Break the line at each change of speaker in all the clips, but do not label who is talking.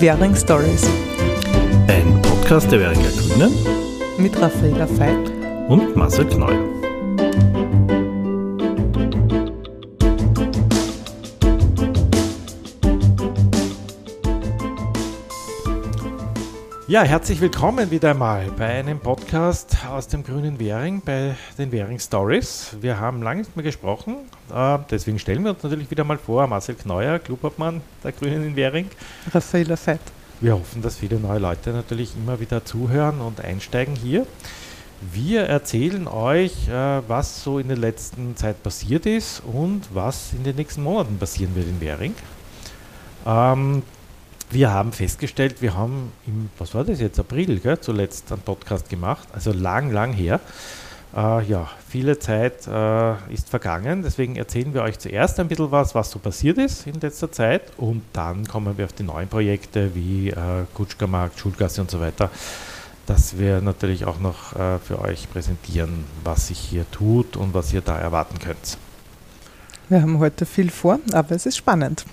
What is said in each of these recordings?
Währing Stories.
Ein Podcast der Währinger Grünen
mit Raffaela Veit
und Marcel Kneu. Ja, herzlich willkommen wieder einmal bei einem Podcast aus dem Grünen Währing, bei den Währing Stories. Wir haben lange nicht mehr gesprochen, deswegen stellen wir uns natürlich wieder mal vor, Marcel Kneuer, Clubobmann der Grünen in Währing.
Raffaella Fett.
Wir hoffen, dass viele neue Leute natürlich immer wieder zuhören und einsteigen hier. Wir erzählen euch, äh, was so in der letzten Zeit passiert ist und was in den nächsten Monaten passieren wird in Währing. Ähm, wir haben festgestellt, wir haben im, was war das jetzt, April, gell, zuletzt einen Podcast gemacht, also lang, lang her. Äh, ja, viele Zeit äh, ist vergangen, deswegen erzählen wir euch zuerst ein bisschen was, was so passiert ist in letzter Zeit und dann kommen wir auf die neuen Projekte wie äh, Kutschkermarkt, Schulgasse und so weiter, dass wir natürlich auch noch äh, für euch präsentieren, was sich hier tut und was ihr da erwarten könnt.
Wir haben heute viel vor, aber es ist spannend.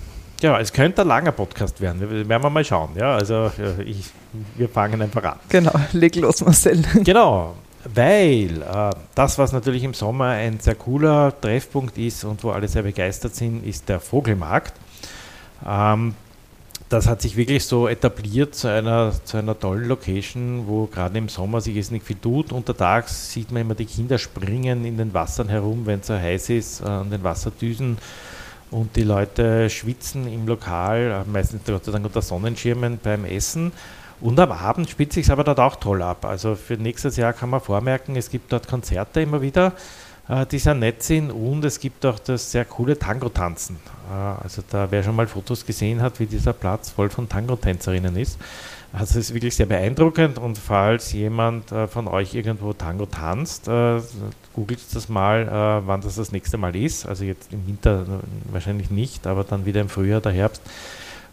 Ja, es könnte ein langer Podcast werden. Wir werden wir mal schauen. Ja, also ich, wir fangen einfach an.
Genau, leg los, Marcel.
Genau, weil äh, das, was natürlich im Sommer ein sehr cooler Treffpunkt ist und wo alle sehr begeistert sind, ist der Vogelmarkt. Ähm, das hat sich wirklich so etabliert zu einer, zu einer tollen Location, wo gerade im Sommer sich jetzt nicht viel tut. Untertags sieht man immer die Kinder springen in den Wassern herum, wenn es so heiß ist, äh, an den Wasserdüsen und die Leute schwitzen im Lokal, äh, meistens Gott sei Dank unter Sonnenschirmen beim Essen. Und am Abend spielt sich aber dort auch toll ab. Also für nächstes Jahr kann man vormerken, es gibt dort Konzerte immer wieder, äh, die sehr nett sind und es gibt auch das sehr coole Tango-Tanzen. Äh, also da, wer schon mal Fotos gesehen hat, wie dieser Platz voll von Tango-Tänzerinnen ist, also es ist wirklich sehr beeindruckend und falls jemand äh, von euch irgendwo Tango tanzt, googelt das mal, wann das das nächste Mal ist. Also jetzt im Winter wahrscheinlich nicht, aber dann wieder im Frühjahr, der Herbst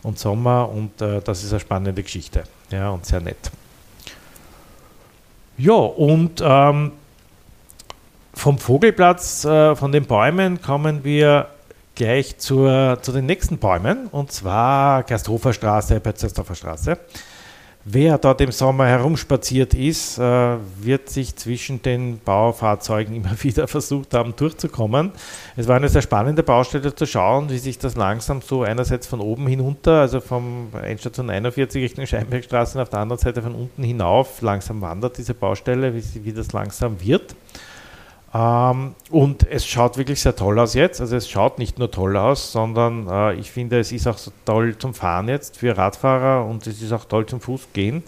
und Sommer und äh, das ist eine spannende Geschichte ja, und sehr nett. Ja, und ähm, vom Vogelplatz, äh, von den Bäumen kommen wir gleich zur, zu den nächsten Bäumen und zwar Gersthofer Straße, Pötzersdorfer Straße. Wer dort im Sommer herumspaziert ist, äh, wird sich zwischen den Baufahrzeugen immer wieder versucht haben, durchzukommen. Es war eine sehr spannende Baustelle zu schauen, wie sich das langsam so einerseits von oben hinunter, also vom Endstation 41 Richtung Scheinbergstraße auf der anderen Seite von unten hinauf langsam wandert, diese Baustelle, wie das langsam wird. Ähm, und es schaut wirklich sehr toll aus jetzt. Also es schaut nicht nur toll aus, sondern äh, ich finde, es ist auch so toll zum Fahren jetzt für Radfahrer und es ist auch toll zum Fußgehen.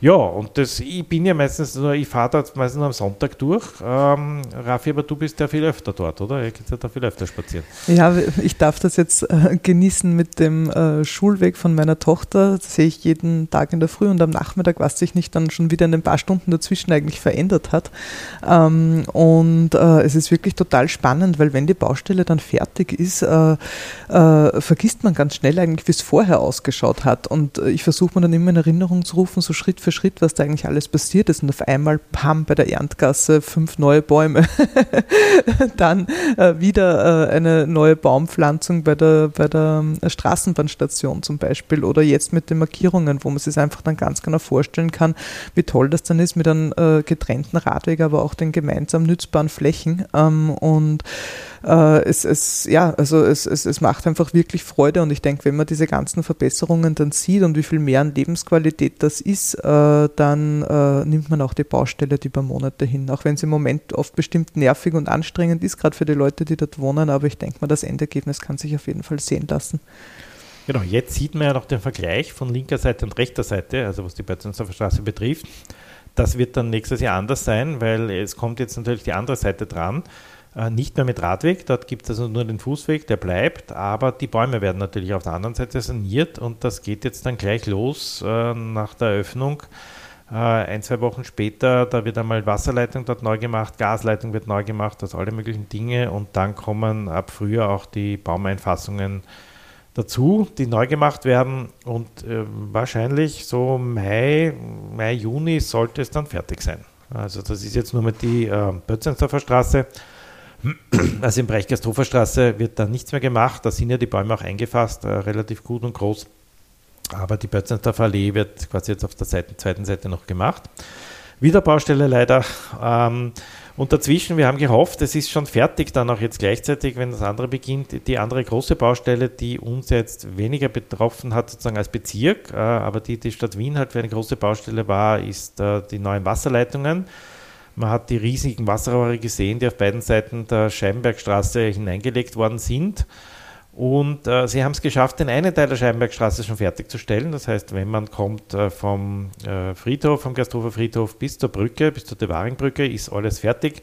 Ja, und das, ich bin ja meistens nur, ich fahre da meistens nur am Sonntag durch. Ähm, Raffi, aber du bist ja viel öfter dort, oder? Ihr geht ja da viel öfter spazieren.
Ja, ich darf das jetzt äh, genießen mit dem äh, Schulweg von meiner Tochter. Das sehe ich jeden Tag in der Früh und am Nachmittag, was sich nicht dann schon wieder in ein paar Stunden dazwischen eigentlich verändert hat. Ähm, und äh, es ist wirklich total spannend, weil wenn die Baustelle dann fertig ist, äh, äh, vergisst man ganz schnell eigentlich, wie es vorher ausgeschaut hat. Und äh, ich versuche mir dann immer in Erinnerung zu rufen, so Schritt für Schritt, was da eigentlich alles passiert ist. Und auf einmal, pam, bei der Erntgasse fünf neue Bäume. Dann äh, wieder äh, eine neue Baumpflanzung bei der, bei der äh, Straßenbahnstation zum Beispiel. Oder jetzt mit den Markierungen, wo man sich einfach dann ganz genau vorstellen kann, wie toll das dann ist mit einem äh, getrennten Radweg, aber auch den gemeinsam nützbaren Flächen. Ähm, und äh, es, es, ja, also es, es, es macht einfach wirklich Freude und ich denke, wenn man diese ganzen Verbesserungen dann sieht und wie viel mehr an Lebensqualität das ist, äh, dann äh, nimmt man auch die Baustelle die paar Monate hin, auch wenn es im Moment oft bestimmt nervig und anstrengend ist, gerade für die Leute, die dort wohnen, aber ich denke mal, das Endergebnis kann sich auf jeden Fall sehen lassen.
Genau, jetzt sieht man ja noch den Vergleich von linker Seite und rechter Seite, also was die Bötzensdorfer Straße betrifft. Das wird dann nächstes Jahr anders sein, weil es kommt jetzt natürlich die andere Seite dran. Äh, nicht mehr mit Radweg, dort gibt es also nur den Fußweg, der bleibt, aber die Bäume werden natürlich auf der anderen Seite saniert und das geht jetzt dann gleich los äh, nach der Eröffnung. Äh, ein, zwei Wochen später, da wird einmal Wasserleitung dort neu gemacht, Gasleitung wird neu gemacht, also alle möglichen Dinge und dann kommen ab Frühjahr auch die Baumeinfassungen dazu, die neu gemacht werden und äh, wahrscheinlich so Mai, Mai, Juni sollte es dann fertig sein. Also das ist jetzt nur mit die äh, Bötzensdorfer Straße. Also im Bereich Gasthoferstraße wird da nichts mehr gemacht. Da sind ja die Bäume auch eingefasst, äh, relativ gut und groß. Aber die Bötzensdorfer Allee wird quasi jetzt auf der Seite, zweiten Seite noch gemacht. Wieder Baustelle leider. Ähm, und dazwischen, wir haben gehofft, es ist schon fertig, dann auch jetzt gleichzeitig, wenn das andere beginnt, die andere große Baustelle, die uns jetzt weniger betroffen hat, sozusagen als Bezirk, äh, aber die die Stadt Wien halt für eine große Baustelle war, ist äh, die neuen Wasserleitungen. Man hat die riesigen Wasserrohre gesehen, die auf beiden Seiten der Scheibenbergstraße hineingelegt worden sind. Und äh, sie haben es geschafft, den einen Teil der Scheibenbergstraße schon fertigzustellen. Das heißt, wenn man kommt äh, vom äh, Friedhof, vom Gersthofer Friedhof bis zur Brücke, bis zur Devaringbrücke, ist alles fertig.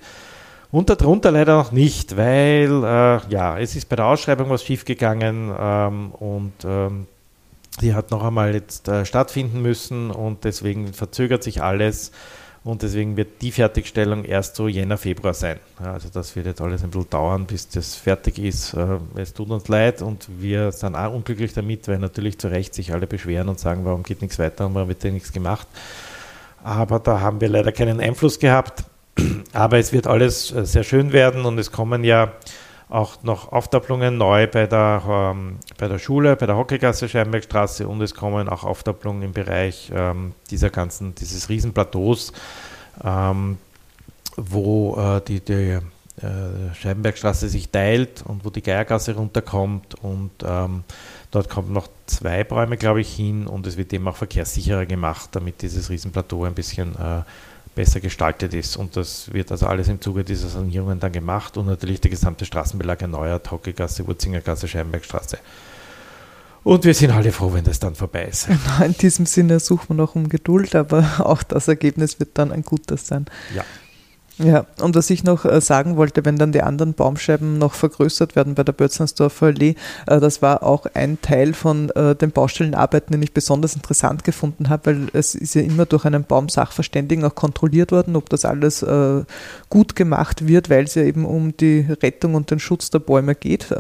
Und darunter leider noch nicht, weil äh, ja, es ist bei der Ausschreibung was schiefgegangen ähm, und ähm, die hat noch einmal jetzt äh, stattfinden müssen und deswegen verzögert sich alles. Und deswegen wird die Fertigstellung erst so Jänner, Februar sein. Also das wird jetzt alles ein bisschen dauern, bis das fertig ist. Äh, es tut uns leid und wir sind auch unglücklich damit, weil natürlich zu Recht sich alle beschweren und sagen, warum geht nichts weiter und warum wird denn nichts gemacht. Aber da haben wir leider keinen Einfluss gehabt. Aber es wird alles äh, sehr schön werden und es kommen ja auch noch Aufdopplungen neu bei der, ähm, bei der Schule, bei der Hockeygasse Scheinbergstraße und es kommen auch Aufdopplungen im Bereich ähm, dieser ganzen, dieses Riesenplateaus, ähm, wo äh, die, die äh, Scheibenbergstraße sich teilt und wo die Geiergasse runterkommt und ähm, dort kommen noch zwei Bäume, glaube ich, hin und es wird eben auch verkehrssicherer gemacht, damit dieses Riesenplateau ein bisschen äh, besser gestaltet ist. Und das wird also alles im Zuge dieser Sanierungen dann gemacht und natürlich der gesamte Straßenbelag erneuert, Hockegasse, Wurzingergasse, Scheinbergstraße. Und wir sind alle froh, wenn das dann vorbei ist.
Genau, in diesem Sinne suchen wir noch um Geduld, aber auch das Ergebnis wird dann ein gutes sein.
Ja.
Ja, und was ich noch äh, sagen wollte, wenn dann die anderen Baumscheiben noch vergrößert werden bei der Bötzensdorfer Allee, äh, das war auch ein Teil von äh, den Baustellenarbeiten, den ich besonders interessant gefunden habe, weil es ist ja immer durch einen Baumsachverständigen auch kontrolliert worden, ob das alles gut gemacht wird, weil es ja eben um die Rettung und den Schutz der Bäume geht.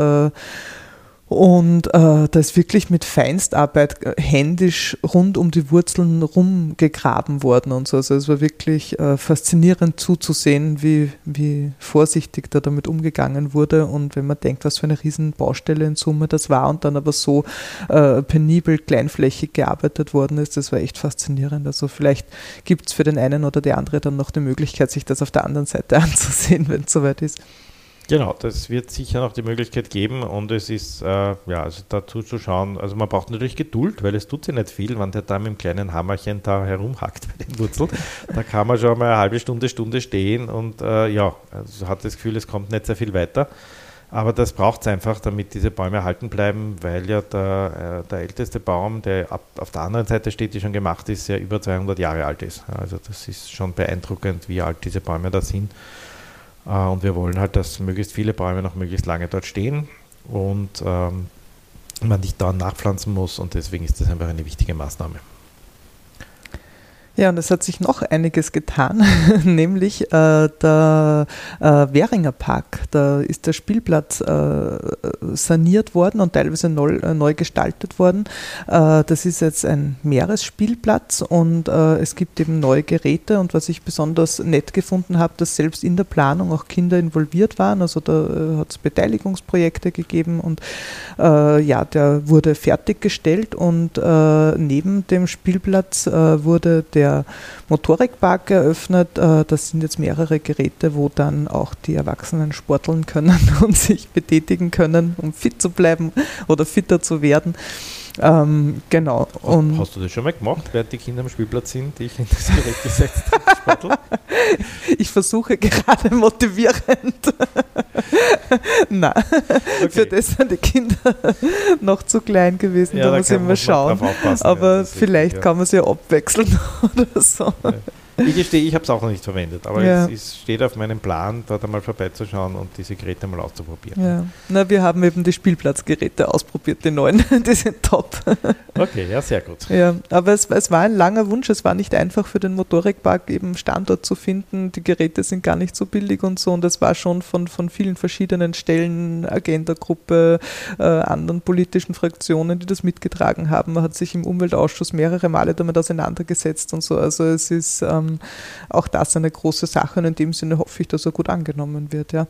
Und äh, da ist wirklich mit Feinstarbeit äh, händisch rund um die Wurzeln rumgegraben worden und so. Also es war wirklich äh, faszinierend zuzusehen, wie, wie vorsichtig da damit umgegangen wurde. Und wenn man denkt, was für eine riesen Baustelle in Summe das war und dann aber so äh, penibel, kleinflächig gearbeitet worden ist, das war echt faszinierend. Also vielleicht gibt es für den einen oder die andere dann noch die Möglichkeit, sich das auf der anderen Seite anzusehen, wenn es soweit ist.
Genau, das wird sicher noch die Möglichkeit geben und es ist, äh, ja, also dazu zu schauen, also man braucht natürlich Geduld, weil es tut sich nicht viel, wenn der da mit dem kleinen Hammerchen da herumhackt bei den Wurzeln. Da kann man schon mal eine halbe Stunde, Stunde stehen und äh, ja, also hat das Gefühl, es kommt nicht sehr viel weiter. Aber das braucht es einfach, damit diese Bäume erhalten bleiben, weil ja der, äh, der älteste Baum, der ab, auf der anderen Seite steht, die schon gemacht ist, ja über 200 Jahre alt ist. Also das ist schon beeindruckend, wie alt diese Bäume da sind. Äh, und wir wollen halt, dass möglichst viele Bäume noch möglichst lange dort stehen und ähm, man nicht dauernd nachpflanzen muss. Und deswegen ist das einfach eine wichtige Maßnahme.
Ja, und es hat sich noch einiges getan, nämlich äh, der äh, Währinger Park. Da ist der Spielplatz äh, saniert worden und teilweise neu, äh, neu gestaltet worden. Äh, das ist jetzt ein Meeresspielplatz und äh, es gibt eben neue Geräte. Und was ich besonders nett gefunden habe, dass selbst in der Planung auch Kinder involviert waren. Also da hat es Beteiligungsprojekte gegeben und ja, der wurde fertiggestellt und neben dem Spielplatz wurde der der Motorikpark eröffnet. Äh, das sind jetzt mehrere Geräte, wo dann auch die Erwachsenen sporteln können und sich betätigen können, um fit zu bleiben oder fitter zu werden. Ähm, genau.
Und Hast du das schon mal gemacht, während die Kinder am Spielplatz sind, die ich in das Gerät gesetzt habe?
ich versuche gerade motivierend. Nein, okay. für das sind die Kinder noch zu klein gewesen, ja, da muss ich mal schauen. Aber ja, vielleicht richtig, ja. kann man sie ja abwechseln oder so.
Ich gestehe, ich habe es auch noch nicht verwendet, aber ja. es steht auf meinem Plan, dort einmal vorbeizuschauen und diese Geräte mal auszuprobieren.
Ja. Na, wir haben eben die Spielplatzgeräte ausprobiert, die neuen, die sind top.
Okay, ja, sehr gut.
Ja, aber es, es war ein langer Wunsch, es war nicht einfach für den Motorikpark eben Standort zu finden, die Geräte sind gar nicht so billig und so und es war schon von, von vielen verschiedenen Stellen, Agenda-Gruppe, äh, anderen politischen Fraktionen, die das mitgetragen haben. Man hat sich im Umweltausschuss mehrere Male damit auseinandergesetzt und so, also es ist ähm, ähm, auch das eine große Sache und in dem Sinne hoffe ich, dass er gut angenommen wird, ja.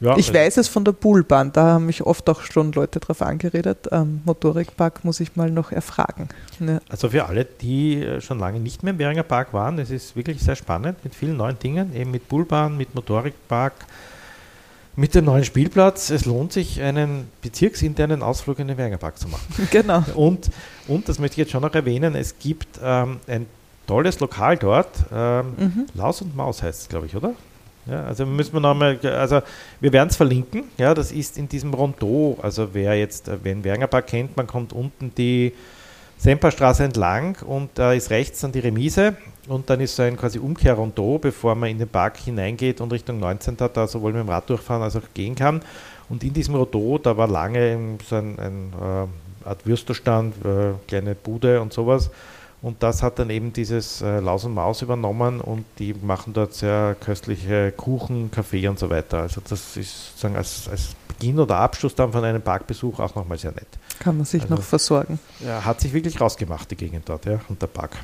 Ja, ich weiß es von der Bullbahn, da haben mich oft auch schon Leute drauf angeredet. Ähm, Motorikpark muss ich mal noch erfragen.
Ne? Also für alle, die äh, schon lange nicht mehr im Währinger Park waren, es ist wirklich sehr spannend mit vielen neuen Dingen, eben mit Bullbahn, mit Motorikpark, mit dem neuen Spielplatz. Es lohnt sich, einen bezirksinternen Ausflug in den Währinger Park zu machen.
Genau.
Und, und das möchte ich jetzt schon noch erwähnen, es gibt ähm, ein tolles Lokal dort, ähm, mhm. Laus und Maus heißt es, glaube ich, oder? Ja, also müssen wir nochmal, also wir werden es verlinken, ja, das ist in diesem Rondeau, also wer jetzt, äh, wenn Wernerpark kennt, man kommt unten die Semperstraße entlang und da ist rechts dann die Remise und dann ist so ein quasi Umkehr-Rondeau, bevor man in den Park hineingeht und Richtung 19. da sowohl mit dem Rad durchfahren als auch gehen kann. Und in diesem Rondeau, da war lange so ein, ein äh, Art Würsterstand, äh, kleine Bude und sowas. Und das hat dann eben dieses äh, Laus und Maus übernommen und die machen dort sehr köstliche Kuchen, Kaffee und so weiter. Also das ist sozusagen als, als Beginn oder Abschluss dann von einem Parkbesuch auch nochmal sehr nett.
Kann man sich also, noch versorgen.
Ja, hat sich wirklich rausgemacht, die Gegend dort, ja, und der Park.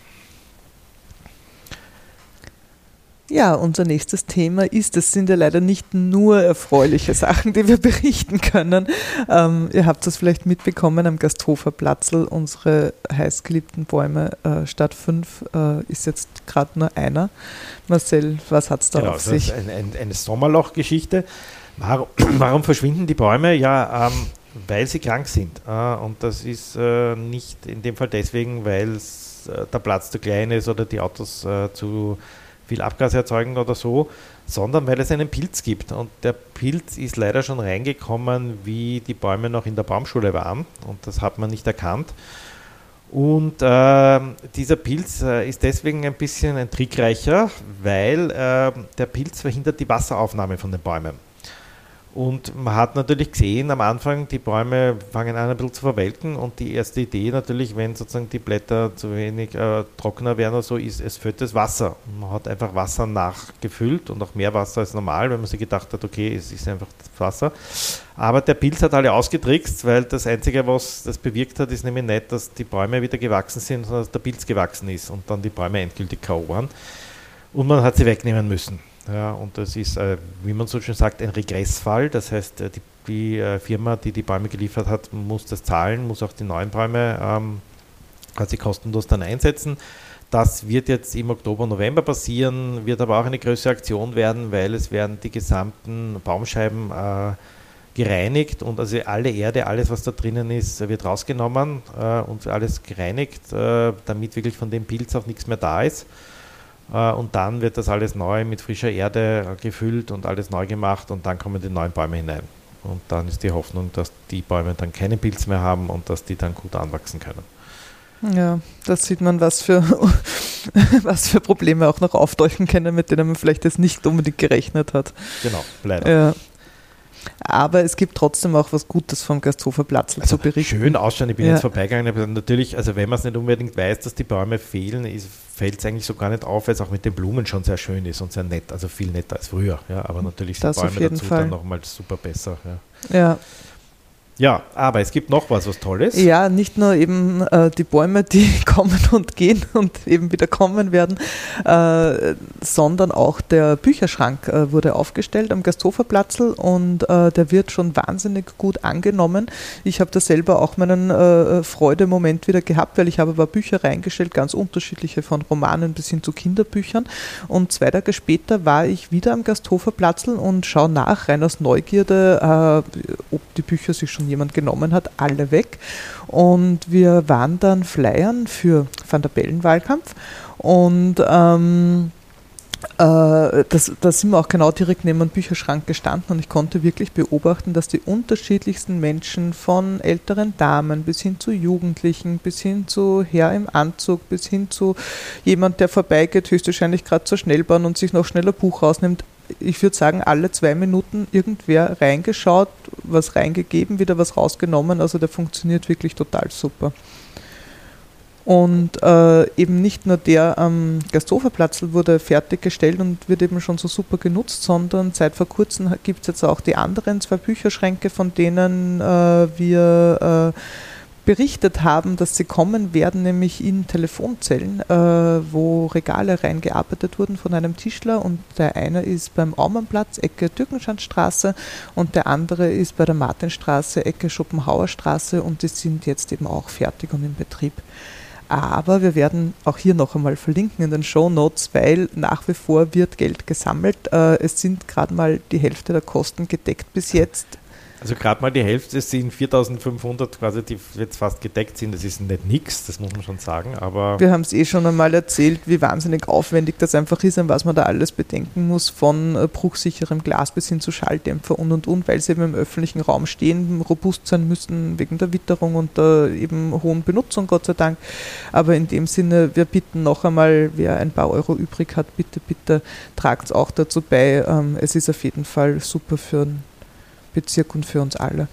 Ja, unser nächstes Thema ist, es sind ja leider nicht nur erfreuliche Sachen, die wir berichten können. Ähm, ihr habt das vielleicht mitbekommen am Gasthofer Platzl, unsere heißgeliebten Bäume äh, statt fünf äh, ist jetzt gerade nur einer. Marcel, was hat es da genau, auf sich?
Ein, ein, eine Sommerlochgeschichte. Warum, warum, verschwinden die Bäume? Ja, ähm, weil sie krank sind. Äh, und das ist äh, nicht in dem Fall deswegen, weil äh, der Platz zu klein ist oder die Autos äh, zu viel Abgas erzeugen oder so, sondern weil es einen Pilz gibt. Und der Pilz ist leider schon reingekommen, wie die Bäume noch in der Baumschule waren. Und das hat man nicht erkannt. Und äh, dieser Pilz äh, ist deswegen ein bisschen ein trickreicher, weil äh, der Pilz verhindert die Wasseraufnahme von den Bäumen. Und man hat natürlich gesehen, am Anfang, die Bäume fangen an ein bisschen zu verwelken und die erste Idee natürlich, wenn sozusagen die Blätter zu wenig äh, trockener werden oder so, ist, es fällt das Wasser. Man hat einfach Wasser nachgefüllt und auch mehr Wasser als normal, wenn man sich gedacht hat, okay, es ist einfach Wasser. Aber der Pilz hat alle ausgetrickst, weil das Einzige, was das bewirkt hat, ist nämlich nicht, dass die Bäume wieder gewachsen sind, sondern dass der Pilz gewachsen ist und dann die Bäume endgültig K.O. waren. Und man hat sie wegnehmen müssen. Ja, und das ist, äh, wie man so schön sagt, ein Regressfall. Das heißt, äh, die, die äh, Firma, die die Bäume geliefert hat, muss das zahlen, muss auch die neuen Bäume ähm, quasi kostenlos dann einsetzen. Das wird jetzt im Oktober, November passieren, wird aber auch eine größere Aktion werden, weil es werden die gesamten Baumscheiben äh, gereinigt und also alle Erde, alles was da drinnen ist, wird rausgenommen äh, und alles gereinigt, äh, damit wirklich von dem Pilz auch nichts mehr da ist. Äh, und dann wird das alles neu mit frischer Erde gefüllt und alles neu gemacht und dann kommen die neuen Bäume hinein. Und dann ist die Hoffnung, dass die Bäume dann keine Pilze mehr haben und dass die dann gut anwachsen können.
Ja, da sieht man, was für, was für Probleme auch noch auftauchen können, mit denen man vielleicht jetzt nicht unbedingt gerechnet hat.
Genau, leider.
Ja. Aber es gibt trotzdem auch was Gutes vom Gasthofer Platz
also zu berichten. Schön ausschauen, ich bin ja. jetzt vorbeigegangen. Aber natürlich, also wenn man es nicht unbedingt weiß, dass die Bäume fehlen, fällt es eigentlich so gar nicht auf, weil es auch mit den Blumen schon sehr schön ist und sehr nett, also viel netter als früher. Ja, aber natürlich sind das Bäume dazu Fall. dann nochmal super besser.
Ja. ja.
Ja, aber es gibt noch was, was Tolles.
Ja, nicht nur eben äh, die Bäume, die kommen und gehen und eben wieder kommen werden, äh, sondern auch der Bücherschrank äh, wurde aufgestellt am Gasthoferplatzl und äh, der wird schon wahnsinnig gut angenommen. Ich habe da selber auch meinen äh, Freudemoment wieder gehabt, weil ich habe aber Bücher reingestellt, ganz unterschiedliche, von Romanen bis hin zu Kinderbüchern. Und zwei Tage später war ich wieder am Gasthoferplatzl und schaue nach, rein aus Neugierde, äh, ob die Bücher sich schon jemand genommen hat, alle weg. Und wir waren dann Flyern für Van der Bellen-Wahlkampf und ähm, äh, da sind wir auch genau direkt neben dem Bücherschrank gestanden und ich konnte wirklich beobachten, dass die unterschiedlichsten Menschen von älteren Damen bis hin zu Jugendlichen, bis hin zu Herr im Anzug, bis hin zu jemand, der vorbeigeht, höchstwahrscheinlich gerade zur Schnellbahn und sich noch schneller Buch rausnimmt, ich würde sagen, alle zwei Minuten irgendwer reingeschaut, was reingegeben, wieder was rausgenommen. Also der funktioniert wirklich total super. Und äh, eben nicht nur der am Gasthoferplatz wurde fertiggestellt und wird eben schon so super genutzt, sondern seit vor kurzem gibt es jetzt auch die anderen zwei Bücherschränke, von denen äh, wir äh, berichtet haben, dass sie kommen werden, nämlich in Telefonzellen, äh, wo Regale reingearbeitet wurden von einem Tischler und der eine ist beim Aumannplatz, Ecke Türkenschanstraße und der andere ist bei der Martinstraße, Ecke Schopenhauerstraße und die sind jetzt eben auch fertig und in Betrieb. Aber wir werden auch hier noch einmal verlinken in den Show Notes, weil nach wie vor wird Geld gesammelt. Äh, es sind gerade mal die Hälfte der Kosten gedeckt bis jetzt.
Also gerade mal die Hälfte sind 4500 quasi, die jetzt fast gedeckt sind. Das ist nicht nichts, das muss man schon sagen. Aber
Wir haben es eh schon einmal erzählt, wie wahnsinnig aufwendig das einfach ist und was man da alles bedenken muss, von äh, bruchsicherem Glas bis hin zu Schalldämpfer und und und, weil sie eben im öffentlichen Raum stehen, robust sein müssen wegen der Witterung und der eben hohen Benutzung, Gott sei Dank. Aber in dem Sinne, wir bitten noch einmal, wer ein paar Euro übrig hat, bitte, bitte tragt es auch dazu bei. Ähm, es ist auf jeden Fall super für einen Bezirk und für uns alle.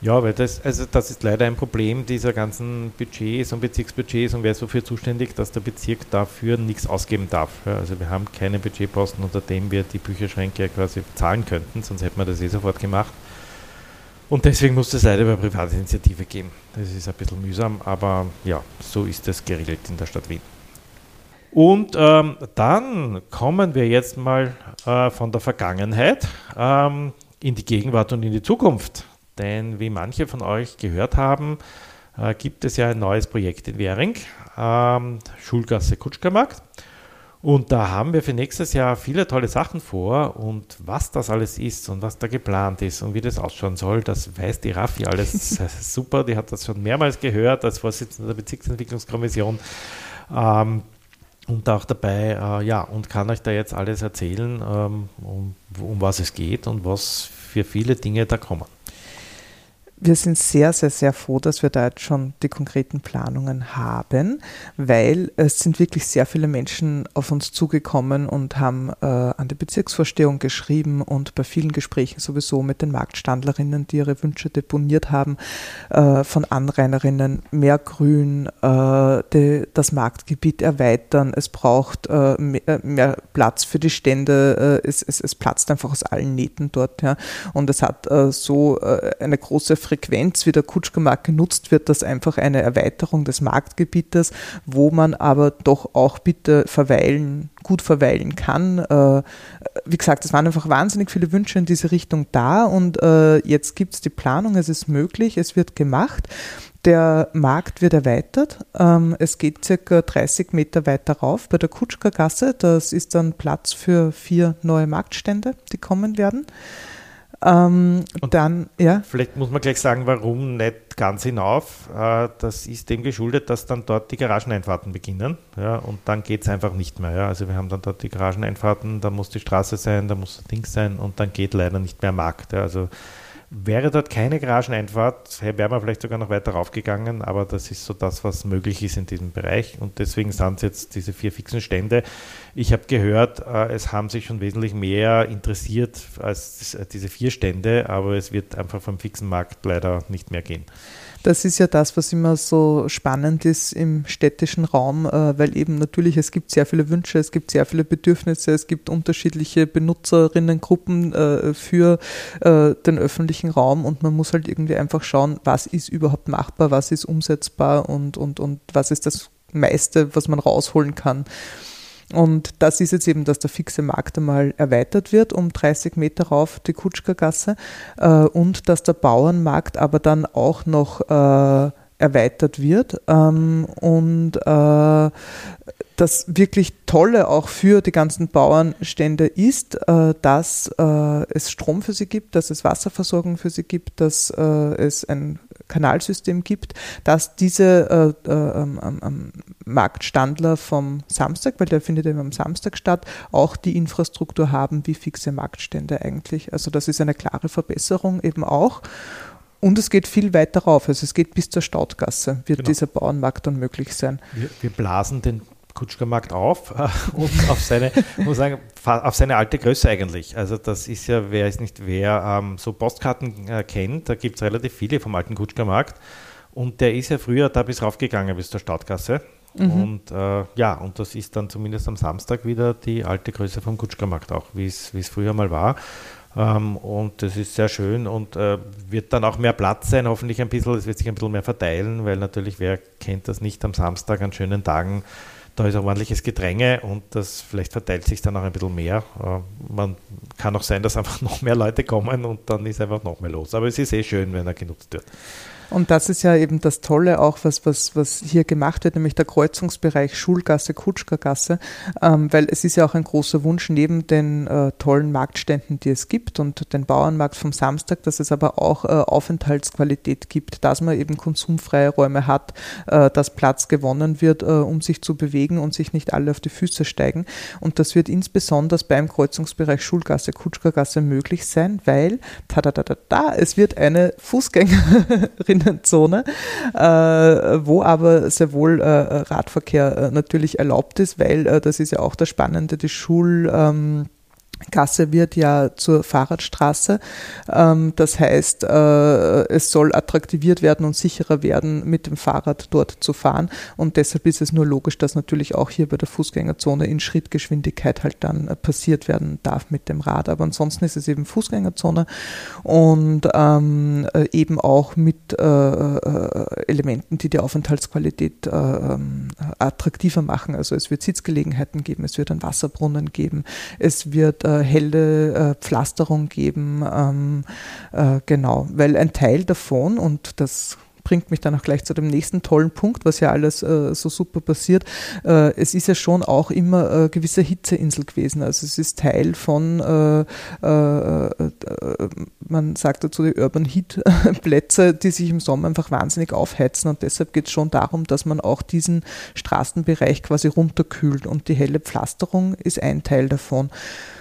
Ja, weil das, also das ist leider ein Problem dieser ganzen Budgets und Bezirksbudgets und wer ist wofür zuständig, dass der Bezirk dafür nichts ausgeben darf. Also wir haben keine Budgetposten, unter dem wir die Bücherschränke quasi zahlen könnten, sonst hätten wir das eh sofort gemacht. Und deswegen muss es leider über private Initiative gehen. Das ist ein bisschen mühsam, aber ja, so ist das geregelt in der Stadt Wien. Und ähm, dann kommen wir jetzt mal äh, von der Vergangenheit ähm, in die Gegenwart und in die Zukunft. Denn wie manche von euch gehört haben, äh, gibt es ja ein neues Projekt in Währing, ähm, Schulgasse Kutschkermarkt. Und da haben wir für nächstes Jahr viele tolle Sachen vor. Und was das alles ist und was da geplant ist und wie das ausschauen soll, das weiß die Raffi alles super. Die hat das schon mehrmals gehört als Vorsitzende der Bezirksentwicklungskommission. Ähm, und auch dabei, äh, ja, und kann euch da jetzt alles erzählen, ähm, um, um was es geht und was für viele Dinge da kommen.
Wir sind sehr, sehr, sehr froh, dass wir da jetzt schon die konkreten Planungen haben, weil es sind wirklich sehr viele Menschen auf uns zugekommen und haben äh, an die Bezirksvorstehung geschrieben und bei vielen Gesprächen sowieso mit den Marktstandlerinnen, die ihre Wünsche deponiert haben, äh, von Anrainerinnen, mehr Grün, äh, die, das Marktgebiet erweitern, es braucht äh, mehr, äh, mehr, Platz für die Stände, äh, es, es, es, platzt einfach aus allen Nähten dort. Ja. Und es hat so eine große Frequenz wie der Kutschkermarkt genutzt wird, das einfach eine Erweiterung des Marktgebietes, wo man aber doch auch bitte verweilen, gut verweilen kann. Äh, wie gesagt, es waren einfach wahnsinnig viele Wünsche in diese Richtung da und äh, jetzt gibt es die Planung, es ist möglich, es wird gemacht. Der Markt wird erweitert. Ähm, es geht circa 30 Meter weiter rauf bei der Kutschkergasse. Das ist dann Platz für vier neue Marktstände, die kommen werden.
Ähm, dann, ja. Vielleicht muss man gleich sagen, warum nicht ganz hinauf. Äh, das ist dem geschuldet, dass dann dort die Garageneinfahrten beginnen. Ja, und dann geht es einfach nicht mehr. Ja. Also wir haben dann dort die Garageneinfahrten, da muss die Straße sein, da muss das Ding sein und dann geht leider nicht mehr Markt. Ja. Also Wäre dort keine Garageneinfahrt, wäre man vielleicht sogar noch weiter raufgegangen, aber das ist so das, was möglich ist in diesem Bereich und deswegen sind es jetzt diese vier fixen Stände. Ich habe gehört, äh, es haben sich schon wesentlich mehr interessiert als diese vier Stände, aber es wird einfach vom fixen Markt leider nicht mehr gehen.
Das ist ja das, was immer so spannend ist im städtischen Raum, äh, weil eben natürlich es gibt sehr viele Wünsche, es gibt sehr viele Bedürfnisse, es gibt unterschiedliche Benutzerinnengruppen äh, für äh, den öffentlichen Raum und man muss halt irgendwie einfach schauen, was ist überhaupt machbar, was ist umsetzbar und, und, und was ist das meiste, was man rausholen kann. Und das ist jetzt eben, dass der fixe Markt einmal erweitert wird um 30 Meter rauf die Kutschkergasse äh, und dass der Bauernmarkt aber dann auch noch äh, erweitert wird ähm, und äh, das wirklich Tolle auch für die ganzen Bauernstände ist, äh, dass äh, es Strom für sie gibt, dass es Wasserversorgung für sie gibt, dass äh, es ein Kanalsystem gibt, dass diese äh, äh, ähm, Marktstandler vom Samstag, weil der findet eben am Samstag statt, auch die Infrastruktur haben wie fixe Marktstände eigentlich. Also das ist eine klare Verbesserung eben auch. Und es geht viel weiter rauf, also es geht bis zur Staudgasse, wird genau. dieser Bauernmarkt dann möglich sein.
Wir, wir blasen den Kutschkermarkt auf und auf seine, muss sagen, auf seine alte Größe eigentlich. Also das ist ja, wer ist nicht wer, ähm, so Postkarten äh, kennt, da gibt es relativ viele vom alten Kutschkermarkt. Und der ist ja früher da bis raufgegangen, bis zur Stadtgasse. Mhm. Und äh, ja, und das ist dann zumindest am Samstag wieder die alte Größe vom Kutschkermarkt auch, wie es früher mal war. Ähm, und das ist sehr schön und äh, wird dann auch mehr Platz sein, hoffentlich ein bisschen, es wird sich ein bisschen mehr verteilen, weil natürlich, wer kennt das nicht am Samstag an schönen Tagen, da ist ein ordentliches Gedränge und das vielleicht verteilt sich dann auch ein bisschen mehr. Äh, man kann auch sein, dass einfach noch mehr Leute kommen und dann ist einfach noch mehr los. Aber es ist eh schön, wenn er genutzt wird.
Und das ist ja eben das Tolle auch, was, was, was hier gemacht wird, nämlich der Kreuzungsbereich Schulgasse, Kutschkergasse, ähm, weil es ist ja auch ein großer Wunsch neben den äh, tollen Marktständen, die es gibt und den Bauernmarkt vom Samstag, dass es aber auch äh, Aufenthaltsqualität gibt, dass man eben konsumfreie Räume hat, äh, dass Platz gewonnen wird, äh, um sich zu bewegen und sich nicht alle auf die Füße steigen. Und das wird insbesondere beim Kreuzungsbereich Schulgasse, Kutschkergasse möglich sein, weil, ta da da da da, es wird eine Fußgängerin Fußgängerinnenzone, äh, wo aber sehr wohl äh, Radverkehr äh, natürlich erlaubt ist, weil äh, das ist ja auch das Spannende, die Schul... Ähm, Gasse wird ja zur Fahrradstraße. Ähm, das heißt, äh, es soll attraktiviert werden und sicherer werden, mit dem Fahrrad dort zu fahren. Und deshalb ist es nur logisch, dass natürlich auch hier bei der Fußgängerzone in Schrittgeschwindigkeit halt dann äh, passiert werden darf mit dem Rad. Aber ansonsten ist es eben Fußgängerzone und ähm, äh, eben auch mit Elementen, die die Aufenthaltsqualität ähm, attraktiver machen. Also es wird Sitzgelegenheiten geben, es wird einen Wasserbrunnen geben, es wird äh, helle äh, Pflasterung geben. Ähm, äh, genau, weil ein Teil davon, und das bringt mich dann auch gleich zu dem nächsten tollen Punkt, was ja alles äh, so super passiert. Äh, es ist ja schon auch immer äh, gewisse Hitzeinsel gewesen. Also es ist Teil von, äh, äh, äh, man sagt dazu die Urban Heat Plätze, die sich im Sommer einfach wahnsinnig aufheizen und deshalb geht es schon darum, dass man auch diesen Straßenbereich quasi runterkühlt und die helle Pflasterung ist ein Teil davon.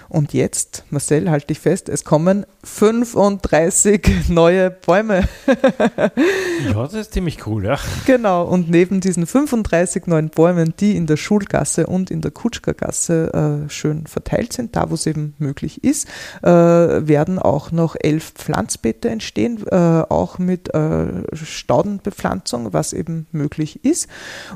Und jetzt, Marcel, halte dich fest, es kommen 35 neue Bäume.
ja, das ist ziemlich cool, ja.
Genau, und neben diesen 35 neuen Bäumen, die in der Schulgasse und in der Kutschkergasse äh, schön verteilt sind, da wo es eben möglich ist, äh, werden auch noch elf Pflanzbeete entstehen, äh, auch mit äh, Staudenbepflanzung, was eben möglich ist.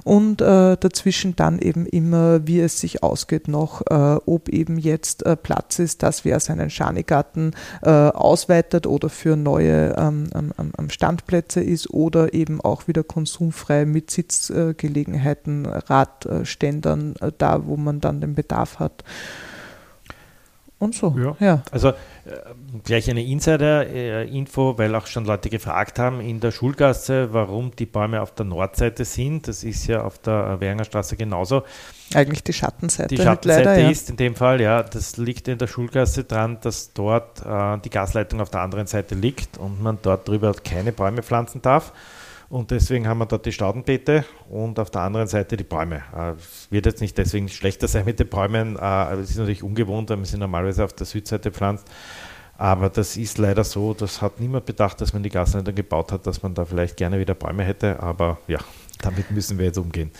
Und äh, dazwischen dann eben immer, wie es sich ausgeht, noch, äh, ob eben jetzt Platz ist, dass wer seinen Schanigarten äh, ausweitet oder für neue ähm, ähm, Standplätze ist oder eben auch wieder konsumfrei mit Sitzgelegenheiten, Radständern, äh, da wo man dann den Bedarf hat
und so. Ja. ja. Also äh, gleich eine Insider-Info, weil auch schon Leute gefragt haben in der Schulgasse, warum die Bäume auf der Nordseite sind. Das ist ja auf der Währinger Straße genauso.
Eigentlich die Schattenseite.
Die Schattenseite leider, ist ja. in dem Fall, ja, das liegt in der Schulgasse dran, dass dort äh, die Gasleitung auf der anderen Seite liegt und man dort drüber keine Bäume pflanzen darf. Und deswegen haben wir dort die Staudenbeete und auf der anderen Seite die Bäume. Äh, es wird jetzt nicht deswegen schlechter sein mit den Bäumen. Äh, es ist natürlich ungewohnt, weil man sie normalerweise auf der Südseite pflanzt. Aber das ist leider so, das hat niemand bedacht, dass man die Gasleitung gebaut hat, dass man da vielleicht gerne wieder Bäume hätte. Aber ja, damit müssen wir jetzt umgehen.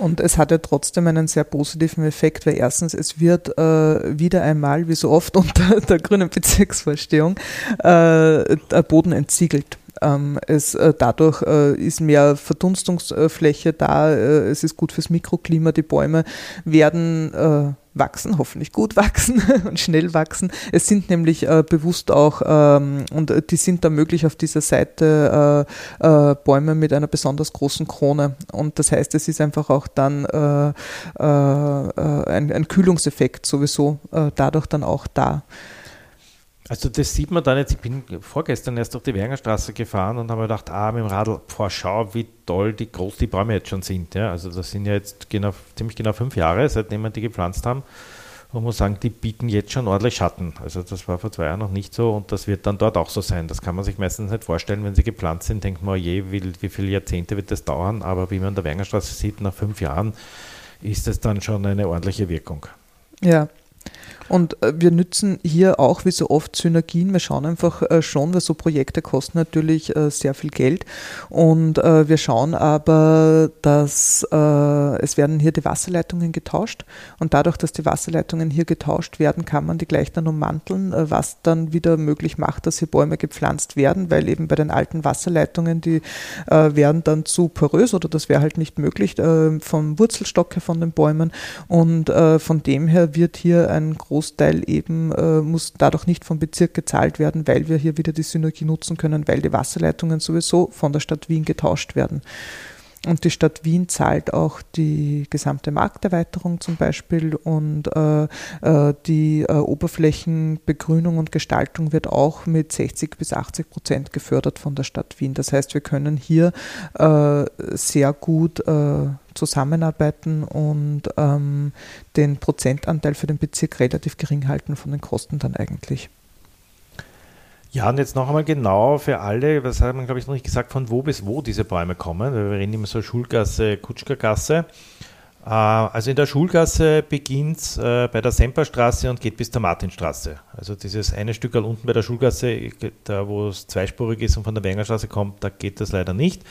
Und es hat ja trotzdem einen sehr positiven Effekt, weil erstens, es wird äh, wieder einmal, wie so oft unter der grünen Bezirksvorstehung, äh, der Boden entsiegelt. Ähm, es, äh, dadurch äh, ist mehr Verdunstungsfläche da, äh, es ist gut fürs Mikroklima, die Bäume werden wachsen, hoffentlich gut wachsen und schnell wachsen. Es sind nämlich äh, bewusst auch, ähm, und die sind da möglich auf dieser Seite äh, äh, Bäume mit einer besonders großen Krone. Und das heißt, es ist einfach auch dann ein, ein, Kühlungseffekt sowieso dadurch dann auch da.
Also das sieht man dann jetzt, ich bin vorgestern erst durch die Wernerstraße gefahren und habe mir gedacht, ah, mit dem Radl, boah, schau, wie toll, die groß die Bäume jetzt schon sind. Ja, also das sind ja jetzt genau, ziemlich genau fünf Jahre, seitdem wir die gepflanzt haben. Und muss sagen, die bieten jetzt schon ordentlich Schatten. Also das war vor zwei Jahren noch nicht so und das wird dann dort auch so sein. Das kann man sich meistens nicht vorstellen, wenn sie gepflanzt sind, denkt man, oh je, wie, wie viele Jahrzehnte wird das dauern, aber wie man in der Wernerstraße sieht, nach fünf Jahren ist es dann schon eine ordentliche Wirkung.
Ja, und äh, wir nützen hier auch wie so oft Synergien. Wir schauen einfach äh, schon, weil so Projekte kosten natürlich äh, sehr viel Geld. Und wir schauen aber, dass es werden hier die Wasserleitungen getauscht. Und dadurch, dass die Wasserleitungen hier getauscht werden, kann man die gleich dann ummanteln, was dann wieder möglich macht, dass hier Bäume gepflanzt werden, weil eben bei den alten Wasserleitungen, die werden dann zu porös oder das wäre halt nicht möglich vom Wurzelstock her von den Bäumen. Und von dem her wird hier ein großes Großteil eben äh, muss dadurch nicht vom Bezirk gezahlt werden, weil wir hier wieder die Synergie nutzen können, weil die Wasserleitungen sowieso von der Stadt Wien getauscht werden. Und die Stadt Wien zahlt auch die gesamte Markterweiterung zum Beispiel und äh, äh, die äh, Oberflächenbegrünung und Gestaltung wird auch mit 60 bis 80 Prozent gefördert von der Stadt Wien. Das heißt, wir können hier äh, sehr gut äh, zusammenarbeiten und ähm, den Prozentanteil für den Bezirk relativ gering halten von den Kosten dann eigentlich.
Ja, und jetzt noch einmal genau für alle, was hat man, glaube ich, noch nicht gesagt, von wo bis wo diese Bäume kommen. Wir reden immer so Schulgasse, Kutschkergasse. Äh, also in der Schulgasse beginnt es äh, bei der Semperstraße und geht bis zur Martinstraße. Also dieses eine Stück unten bei der Schulgasse, da wo es zweispurig ist und von der Wengerstraße kommt, da geht das leider nicht.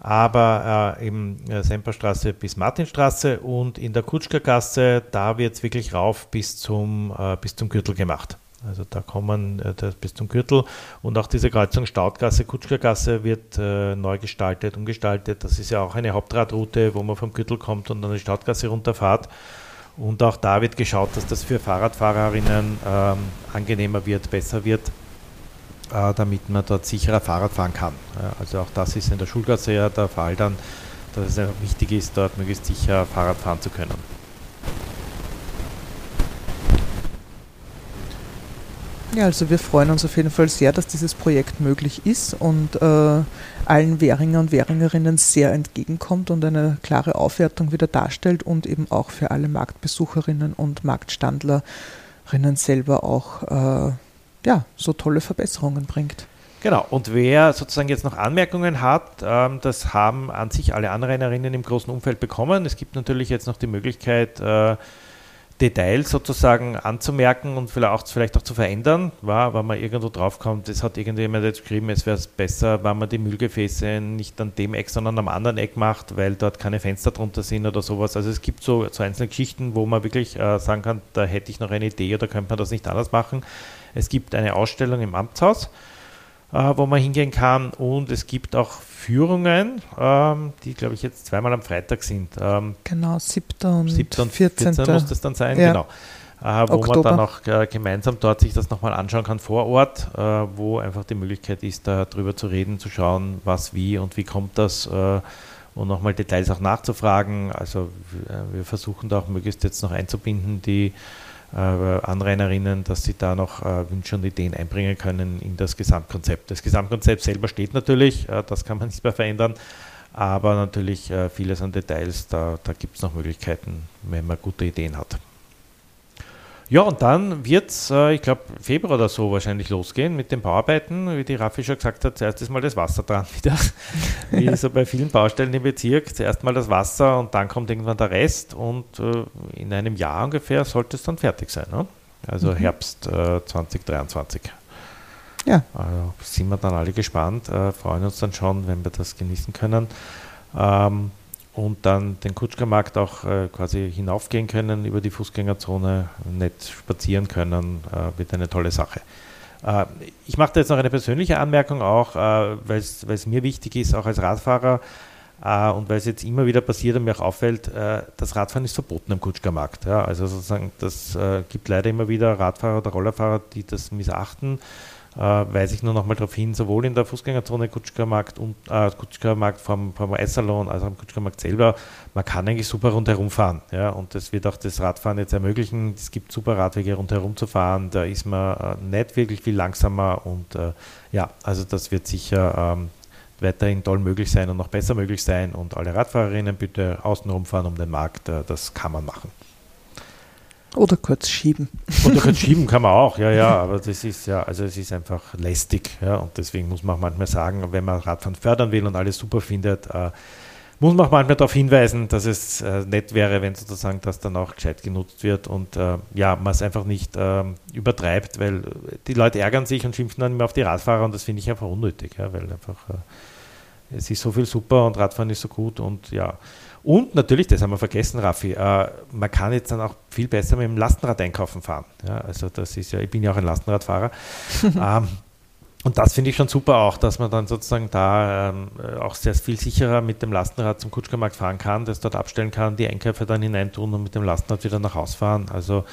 Aber äh, eben Semperstraße bis Martinstraße und in der Kutschkergasse, da wird es wirklich rauf bis zum, äh, bis zum Gürtel gemacht. Also da kommen äh, bis zum Gürtel und auch diese Kreuzung Staudgasse, Kutschkergasse wird äh, neu gestaltet, umgestaltet. Das ist ja auch eine Hauptradroute, wo man vom Gürtel kommt und dann die Staudgasse runterfahrt. Und auch da wird geschaut, dass das für Fahrradfahrerinnen ähm, angenehmer wird, besser wird, äh, damit man dort sicherer Fahrrad fahren kann. Also auch das ist in der Schulgasse ja der Fall dann, dass es wichtig ist, dort möglichst sicher Fahrrad fahren zu können.
Ja, also wir freuen uns auf jeden Fall sehr, dass dieses Projekt möglich ist und äh, allen Währinger und Währingerinnen sehr entgegenkommt und eine klare Aufwertung wieder darstellt und eben auch für alle Marktbesucherinnen und Marktstandlerinnen selber auch äh, ja, so tolle Verbesserungen bringt.
Genau, und wer sozusagen jetzt noch Anmerkungen hat, ähm, das haben an sich alle Anrainerinnen im großen Umfeld bekommen. Es gibt natürlich jetzt noch die Möglichkeit, äh, Details sozusagen anzumerken und vielleicht auch, vielleicht auch zu verändern, war, wenn man irgendwo draufkommt, es hat irgendjemand jetzt geschrieben, es wäre besser, wenn man die Müllgefäße nicht an dem Eck, sondern am anderen Eck macht, weil dort keine Fenster drunter sind oder sowas. Also es gibt so, so einzelne Geschichten, wo man wirklich äh, sagen kann, da hätte ich noch eine Idee oder könnte man das nicht anders machen. Es gibt eine Ausstellung im Amtshaus äh, wo man hingehen kann. Und es gibt auch Führungen, ähm, die, glaube ich, jetzt zweimal am Freitag sind. Ähm,
genau, 7. und,
7. und 14. 14. muss das dann sein, ja. genau. Äh, wo Oktober. man dann auch äh, gemeinsam dort sich das nochmal anschauen kann vor Ort, äh, wo einfach die Möglichkeit ist, darüber zu reden, zu schauen, was, wie und wie kommt das äh, und nochmal Details auch nachzufragen. Also äh, wir versuchen da auch möglichst jetzt noch einzubinden, die Anrainerinnen, dass sie da noch äh, Wünsche und Ideen einbringen können in das Gesamtkonzept. Das Gesamtkonzept selber steht natürlich, äh, das kann man nicht mehr verändern, aber natürlich äh, vieles an Details, da, da gibt es noch Möglichkeiten, wenn man gute Ideen hat. Ja, und dann wird es, äh, ich glaube, Februar oder so wahrscheinlich losgehen mit den Bauarbeiten. Wie die Raffi schon gesagt hat, zuerst ist mal das Wasser dran wieder. Wie so bei vielen Baustellen im Bezirk. Zuerst mal das Wasser und dann kommt irgendwann der Rest. Und äh, in einem Jahr ungefähr sollte es dann fertig sein. Ne? Also mhm. Herbst äh, 2023. Ja. Also sind wir dann alle gespannt, äh, freuen uns dann schon, wenn wir das genießen können. Ähm, und dann den Kutschkermarkt auch äh, quasi hinaufgehen können über die Fußgängerzone, nett spazieren können, äh, wird eine tolle Sache. Äh, ich mache da jetzt noch eine persönliche Anmerkung auch, äh, weil es mir wichtig ist, auch als Radfahrer äh, und weil es jetzt immer wieder passiert und mir auch auffällt, äh, das Radfahren ist verboten am Kutschkermarkt. Ja? Also sozusagen, das gibt leider immer wieder Radfahrer oder Rollerfahrer, die das missachten äh, weise ich nur noch mal darauf hin, sowohl in der Fußgängerzone Kutschkermarkt und äh, Kutschkermarkt vom, vom Eissalon als auch am Kutschkermarkt selber, man kann eigentlich super rundherum fahren. Ja, und das wird auch das Radfahren jetzt ermöglichen. Es gibt super Radwege rundherum zu fahren, da ist man äh, nicht wirklich viel langsamer und äh, ja, also das wird sicher ähm, weiterhin toll möglich sein und noch besser möglich sein und alle Radfahrerinnen bitte außenrum fahren um den Markt, äh, das kann man machen.
Oder kurz schieben.
Oder kurz schieben kann man auch, ja, ja, aber das ist ja, also es ist einfach lästig, ja, und deswegen muss man auch manchmal sagen, wenn man Radfahren fördern will und alles super findet, äh, muss man auch manchmal darauf hinweisen, dass es äh, nett wäre, wenn sozusagen das dann auch gescheit genutzt wird und äh, ja, man es einfach nicht ähm, übertreibt, weil die Leute ärgern sich und schimpfen dann immer auf die Radfahrer und das finde ich einfach unnötig, ja, weil einfach äh, es ist so viel super und Radfahren ist so gut und ja, und natürlich, das haben wir vergessen, Raffi, äh, man kann jetzt dann auch viel besser mit dem Lastenrad einkaufen fahren. Ja, also das ist ja, ich bin ja auch ein Lastenradfahrer. ähm, und das finde ich schon super auch, dass man dann sozusagen da ähm, auch sehr viel sicherer mit dem Lastenrad zum Kutschkermarkt fahren kann, das dort abstellen kann, die Einkäufe dann hineintun und mit dem Lastenrad wieder nach Hause fahren. Also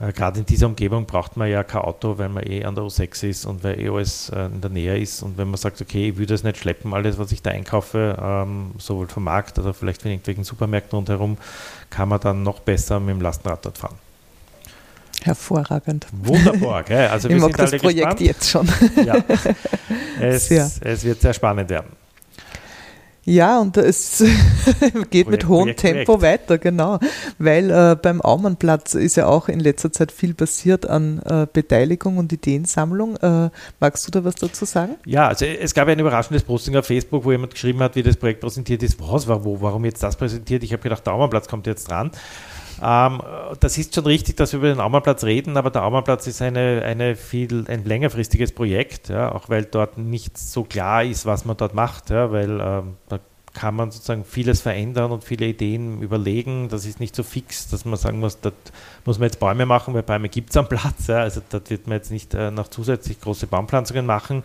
Äh, Gerade in dieser Umgebung braucht man ja kein Auto, weil man eh an der U6 ist und weil eh alles äh, in der Nähe ist. Und wenn man sagt, okay, ich würde es nicht schleppen, alles, was ich da einkaufe, ähm, sowohl vom Markt, also vielleicht von irgendwelchen Supermärkten rundherum, kann man dann noch besser mit dem Lastenrad dort fahren.
Hervorragend.
Wunderbar, gell? Also
ich
wir
mag
sind
das
alle
Projekt
gespannt.
jetzt schon.
Ja. Es, es wird sehr spannend werden.
Ja, und es geht mit
Projekt,
hohem
Projekt,
Tempo
Projekt.
weiter, genau. Weil äh, beim Aumannplatz ist ja auch in letzter Zeit viel passiert an äh, Beteiligung und Ideensammlung. Äh, magst du da was dazu sagen?
Ja, also es gab ein überraschendes Posting auf Facebook, wo jemand geschrieben hat, wie das Projekt präsentiert ist. Was, war, wo, warum jetzt das präsentiert? Ich habe gedacht, der Aumannplatz kommt jetzt dran. Ähm, das ist schon richtig, dass wir über den Aumannplatz reden, aber der Aumannplatz ist eine, eine viel, ein längerfristiges Projekt, ja, auch weil dort nicht so klar ist, was man dort macht, ja, weil ähm, da kann man sozusagen vieles verändern und viele Ideen überlegen. Das ist nicht so fix, dass man sagen muss, dort muss man jetzt Bäume machen, weil Bäume gibt es am Platz. Ja, also dort wird man jetzt nicht äh, noch zusätzlich große Baumpflanzungen machen.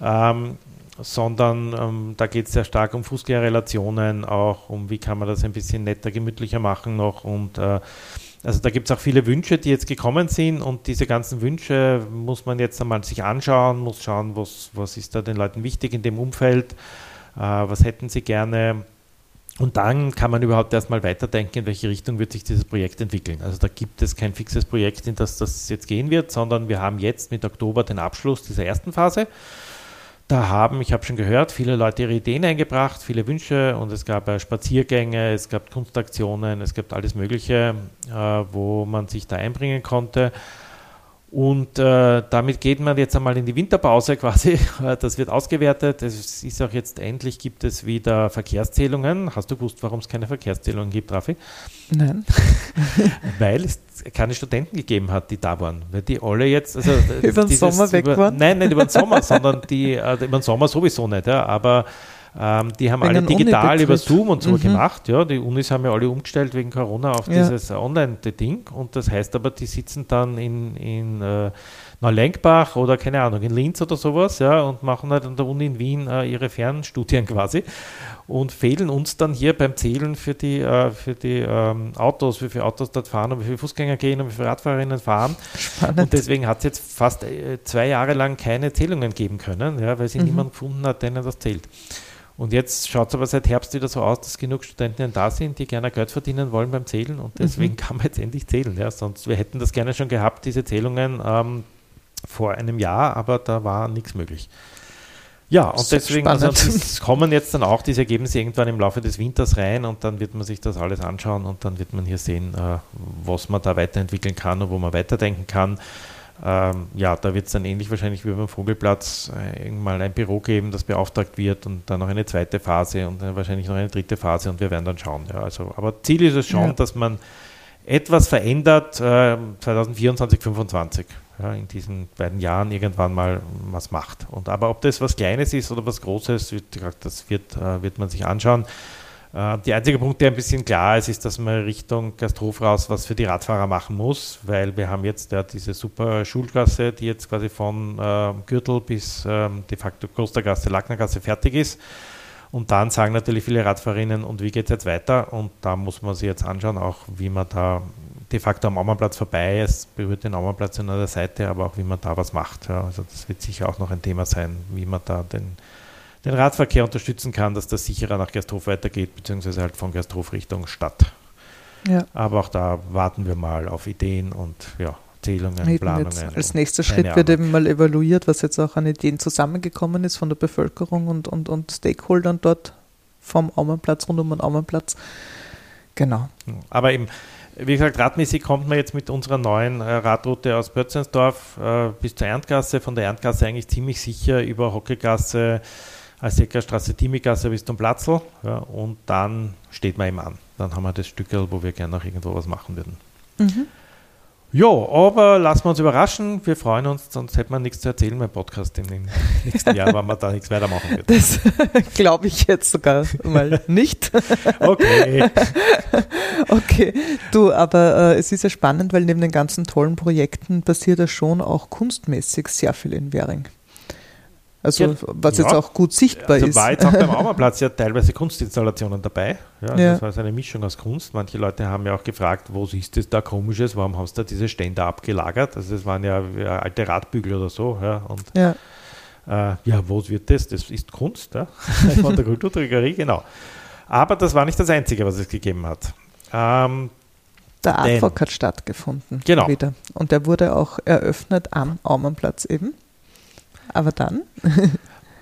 Ähm, sondern ähm, da geht es sehr stark um Fußgängerrelationen, auch um wie kann man das ein bisschen netter, gemütlicher machen noch und äh, also da gibt es auch viele Wünsche, die jetzt gekommen sind und diese ganzen Wünsche muss man jetzt einmal sich anschauen, muss schauen, was, was ist da den Leuten wichtig in dem Umfeld, äh, was hätten sie gerne und dann kann man überhaupt erstmal weiterdenken, in welche Richtung wird sich dieses Projekt entwickeln. Also da gibt es kein fixes Projekt, in das das jetzt gehen wird, sondern wir haben jetzt mit Oktober den Abschluss dieser ersten Phase. Da haben, ich habe schon gehört, viele Leute ihre Ideen eingebracht, viele Wünsche und es gab äh, Spaziergänge, es gab Kunstaktionen, es gab alles Mögliche, äh, wo man sich da einbringen konnte. Und äh, damit geht man jetzt einmal in die Winterpause quasi. Das wird ausgewertet. Es ist auch jetzt endlich gibt es wieder Verkehrszählungen. Hast du gewusst, warum es keine Verkehrszählungen gibt, Raffi?
Nein.
Weil es keine Studenten gegeben hat, die da waren. Weil die alle jetzt also
Über den Sommer weg
über,
waren?
Nein, nicht über den Sommer, sondern die äh, über den Sommer sowieso nicht. Ja, aber ähm, die haben
Wegen
alle digital über. Zoom und so
Mhm.
gemacht. Ja, die Unis haben ja alle umgestellt wegen Corona auf
Ja.
dieses Online-Ding. Und das heißt aber, die sitzen dann in, in äh, Neulenkbach oder keine Ahnung, in Linz oder sowas, ja, und machen halt an der Uni in Wien äh, ihre Fernstudien quasi und fehlen uns dann hier beim Zählen für die, äh, für die ähm, Autos, wie viele Autos dort fahren und wie viele Fußgänger gehen und wie viele Radfahrerinnen fahren.
Spannend.
Und deswegen hat es jetzt fast äh, zwei Jahre lang keine Zählungen geben können, ja, weil sie
Mhm.
niemand gefunden hat, denen das zählt. Und jetzt schaut es aber seit Herbst wieder so aus, dass genug Studenten da sind, die gerne Geld verdienen wollen beim Zählen und deswegen
Mhm.
kann man jetzt endlich zählen. Ja. Sonst, wir hätten das gerne schon gehabt, diese Zählungen ähm, vor einem Jahr, aber da war nichts möglich. Ja, und
Sehr
deswegen also, kommen jetzt dann auch diese Ergebnisse irgendwann im Laufe des Winters rein und dann wird man sich das alles anschauen und dann wird man hier sehen, äh, was man da weiterentwickeln kann und wo man weiterdenken kann. Ähm, ja, da wird es dann ähnlich wahrscheinlich wie beim Vogelplatz äh, irgendwann ein Büro geben, das beauftragt wird und dann noch eine zweite Phase und dann wahrscheinlich noch eine dritte Phase und wir werden dann schauen. Ja, also, aber Ziel ist es schon,
Ja.
dass man etwas verändert äh, 2024, 2025. Ja, in diesen beiden Jahren irgendwann mal was macht. Und aber ob das was Kleines ist oder was Großes, wie gesagt, das wird, äh, wird man sich anschauen. Äh, der einzige Punkt, der ein bisschen klar ist, ist, dass man Richtung Gasthof raus was für die Radfahrer machen muss, weil wir haben jetzt ja diese super Schulgasse, die jetzt quasi von äh, Gürtel bis ähm, de facto Klostergasse, Lacknergasse fertig ist. Und dann sagen natürlich viele Radfahrerinnen, und wie geht es jetzt weiter? Und da muss man sich jetzt anschauen, auch wie man da de facto am Aumannplatz vorbei ist, berührt den Aumannplatz an der Seite, aber auch wie man da was macht. Ja, also das wird sicher auch noch ein Thema sein, wie man da den, den Radverkehr unterstützen kann, dass das sicherer nach Gersthof weitergeht, beziehungsweise halt von Gersthof Richtung Stadt.
Ja.
Aber auch da warten wir mal auf Ideen und ja, Zählungen,
Eben
Planungen.
als nächster Schritt wird eben mal evaluiert, was jetzt auch an Ideen zusammengekommen ist von der Bevölkerung und, und, und Stakeholdern dort vom Aumannplatz, rund um den Aumannplatz. Genau.
Aber eben, wie gesagt, radmäßig kommt man jetzt mit unserer neuen äh, Radroute aus Bötzensdorf äh, bis zur Erntgasse, von der Erntgasse eigentlich ziemlich sicher über Hockegasse, Alseckerstraße, Timigasse bis zum Platzl ja, und dann steht man eben an. Dann haben wir das Stück, wo wir gerne noch irgendwo was machen würden.
Mhm.
Ja, aber lassen wir uns überraschen. Wir freuen uns, sonst hätte man nichts zu erzählen beim Podcast im nächsten Jahr, wenn man da nichts weitermachen wird.
Das glaube ich jetzt sogar mal nicht.
Okay.
Okay, du, aber äh, es ist ja spannend, weil neben den ganzen tollen Projekten passiert ja schon auch kunstmäßig sehr viel in Währing. Also ja, was jetzt auch gut sichtbar
also
ist.
war jetzt auch beim Aumerplatz ja teilweise Kunstinstallationen dabei. Ja, ja. Das war so eine Mischung aus Kunst. Manche Leute haben ja auch gefragt, wo ist das da komisches, warum haben sie da diese Stände abgelagert? Also das waren ja, ja alte Radbügel oder so. Ja, und ja. Äh, ja, wo wird das? Das ist Kunst, ja? von der Kulturträgerie, genau. Aber das war nicht das Einzige, was es gegeben hat. Ähm,
der Artwalk hat stattgefunden.
Genau.
Wieder. Und der wurde auch eröffnet am Aumannplatz eben. Aber dann?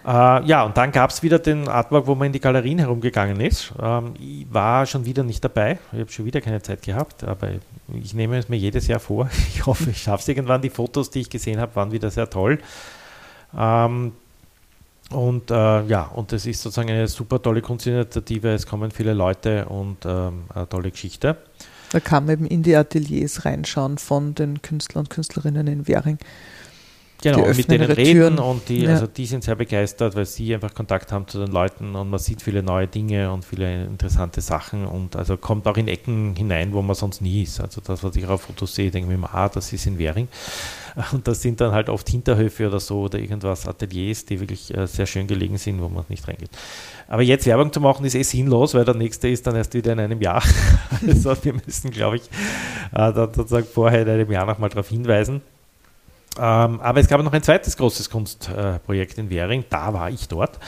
Äh, ja, und dann gab es wieder den Artwork, wo man in die Galerien herumgegangen ist. Ähm, ich war schon wieder nicht dabei. Ich habe schon wieder keine Zeit gehabt, aber ich nehme es mir jedes Jahr vor. Ich hoffe, ich schaffe es irgendwann. Die Fotos, die ich gesehen habe, waren wieder sehr toll. Ähm, und äh, ja, und es ist sozusagen eine super tolle Kunstinitiative. Es kommen viele Leute und ähm, eine tolle Geschichte.
Da kann man eben in die Ateliers reinschauen von den Künstlern und Künstlerinnen in Währing.
Genau, mit denen reden Türen. und die, ja. also die sind sehr begeistert, weil sie einfach Kontakt haben zu den Leuten und man sieht viele neue Dinge und viele interessante Sachen und also kommt auch in Ecken hinein, wo man sonst nie ist. Also das, was ich auf Fotos sehe, denke ich mir, ah, das ist in Währing. Und das sind dann halt oft Hinterhöfe oder so oder irgendwas, Ateliers, die wirklich äh, sehr schön gelegen sind, wo man nicht reingeht. Aber jetzt Werbung zu machen ist eh sinnlos, weil der nächste ist dann erst wieder in einem Jahr. also wir müssen, glaube ich, äh, dann sozusagen vorher in einem Jahr nochmal darauf hinweisen. Ähm, aber es gab noch ein zweites großes Kunstprojekt in Währing, da war ich dort,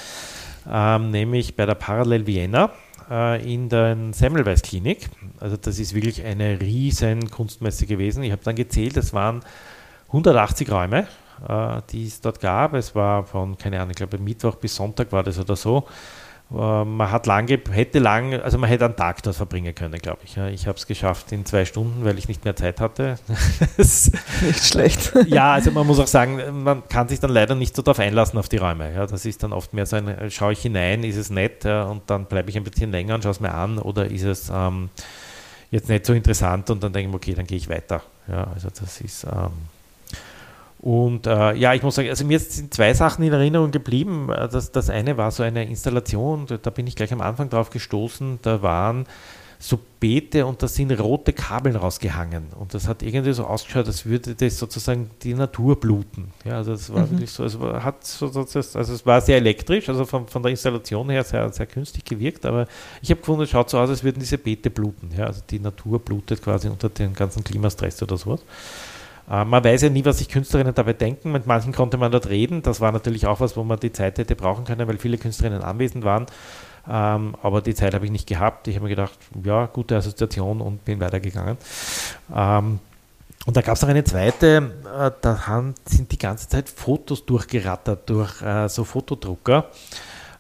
ähm, nämlich bei der Parallel Vienna äh, in der Semmelweis Klinik. Also das ist wirklich eine riesen Kunstmesse gewesen. Ich habe dann gezählt, es waren 180 Räume, äh, die es dort gab. Es war von, keine Ahnung, ich glaube Mittwoch bis Sonntag war das oder so. Äh, man hat lange, hätte lang, also man hätte einen Tag dort verbringen können, glaube ich. Ich habe es geschafft in zwei Stunden, weil ich nicht mehr Zeit hatte.
nicht schlecht.
Ja, also man muss auch sagen, man kann sich dann leider nicht so darauf einlassen auf die Räume. Ja, das ist dann oft mehr so ein, schaue ich hinein, ist es nett und dann bleibe ich ein bisschen länger und schaue es mir an oder ist es ähm, jetzt nicht so interessant und dann denke ich, okay, dann gehe ich weiter. Ja, also das ist ähm, und äh, ja, ich muss sagen, also mir sind zwei Sachen in Erinnerung geblieben. Äh, das, das eine war so eine Installation, da bin ich gleich am Anfang drauf gestoßen, da waren so Beete und da sind rote Kabel rausgehangen. Und das hat irgendwie so ausgeschaut, als würde das sozusagen die Natur bluten. Ja, also das war mhm. wirklich so, also hat so, also es war sehr elektrisch, also von, von der Installation her sehr, sehr künstlich gewirkt, aber ich habe gefunden, es schaut so aus, als würden diese Beete bluten. Ja, also die Natur blutet quasi unter dem ganzen Klimastress oder sowas. Äh, man weiß ja nie, was sich Künstlerinnen dabei denken. Mit manchen konnte man dort reden. Das war natürlich auch was, wo man die Zeit hätte brauchen können, weil viele Künstlerinnen anwesend waren. Ähm, aber die Zeit habe ich nicht gehabt. Ich habe mir gedacht, ja, gute Assoziation und bin weitergegangen. Ähm, und da gab es noch eine zweite, äh, da haben, sind die ganze Zeit Fotos durchgerattert durch äh, so Fotodrucker.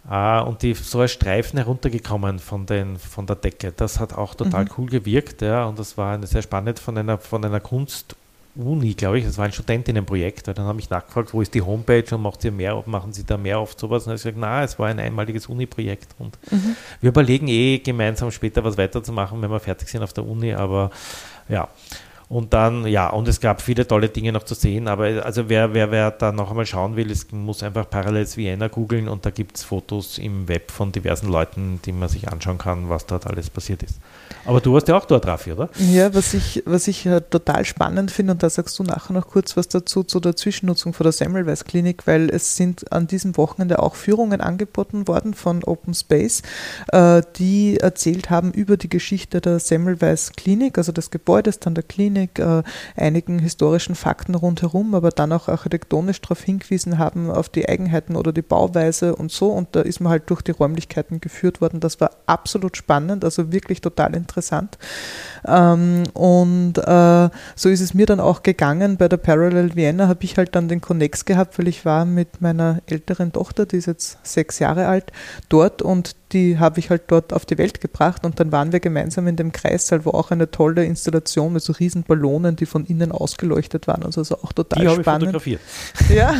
Und die so als Streifen heruntergekommen von, den, von der Decke. Das hat auch total mhm. cool gewirkt, ja, und das war eine sehr spannend von einer, von einer Kunst- Uni, glaube ich, das war ein Studentinnenprojekt. Dann habe ich nachgefragt, wo ist die Homepage und macht ihr mehr, machen Sie da mehr oft sowas? Und dann habe ich gesagt, na, es war ein einmaliges Uni-Projekt. Und mhm. wir überlegen eh gemeinsam später was weiterzumachen, wenn wir fertig sind auf der Uni, aber ja. Und dann, ja, und es gab viele tolle Dinge noch zu sehen, aber also wer, wer, wer da noch einmal schauen will, es muss einfach Parallels Vienna googeln und da gibt es Fotos im Web von diversen Leuten, die man sich anschauen kann, was dort alles passiert ist. Aber du warst ja auch dort, Raffi, oder?
Ja, was ich, was ich äh, total spannend finde, und da sagst du nachher noch kurz was dazu, zu der Zwischennutzung von der Semmelweis Klinik, weil es sind an diesem Wochenende auch Führungen angeboten worden von Open Space, äh, die erzählt haben über die Geschichte der Semmelweis Klinik, also des Gebäudes, dann der Klinik, äh, einigen historischen Fakten rundherum, aber dann auch architektonisch darauf hingewiesen haben, auf die Eigenheiten oder die Bauweise und so. Und da ist man halt durch die Räumlichkeiten geführt worden. Das war absolut spannend, also wirklich total interessant interessant. Ähm, und äh, so ist es mir dann auch gegangen. Bei der Parallel Vienna habe ich halt dann den Connex gehabt, weil ich war mit meiner älteren Tochter, die ist jetzt sechs Jahre alt, dort und die habe ich halt dort auf die Welt gebracht und dann waren wir gemeinsam in dem Kreissaal, wo auch eine tolle Installation mit so riesen Ballonen, die von innen ausgeleuchtet waren, also, also auch total die spannend.
Ich fotografiert.
Ja.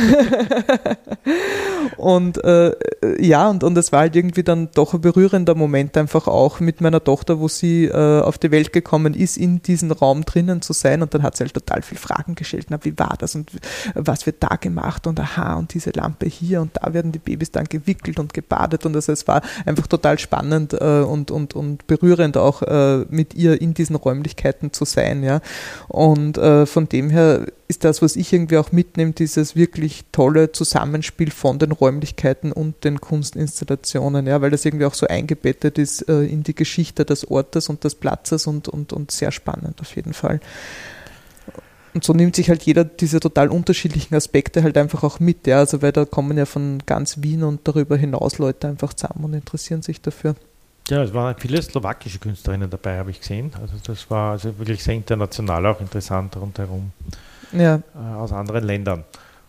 und äh, äh, ja, und, und es war halt irgendwie dann doch ein berührender Moment einfach auch mit meiner Tochter, wo sie äh, auf die Welt gekommen ist, in diesem Raum drinnen zu sein. Und dann hat sie halt total viele Fragen gestellt, na, wie war das und was wird da gemacht und aha und diese Lampe hier und da werden die Babys dann gewickelt und gebadet. Und also es war einfach total spannend äh, und, und, und berührend auch äh, mit ihr in diesen Räumlichkeiten zu sein, ja. Und äh, von dem her ist das, was ich irgendwie auch mitnehme, dieses wirklich tolle Zusammenspiel von den Räumlichkeiten und den Kunstinstallationen, ja, weil das irgendwie auch so eingebettet ist äh, in die Geschichte des Ortes und des Platzes und, und, und sehr spannend auf jeden Fall. Und so nimmt sich halt jeder diese total unterschiedlichen Aspekte halt einfach auch mit, ja, also weil da kommen ja von ganz Wien und darüber hinaus Leute einfach zusammen und interessieren sich dafür.
Ja, es waren viele slowakische Künstlerinnen dabei, habe ich gesehen. Also das war also wirklich sehr international auch interessant rundherum ja. äh, aus anderen Ländern.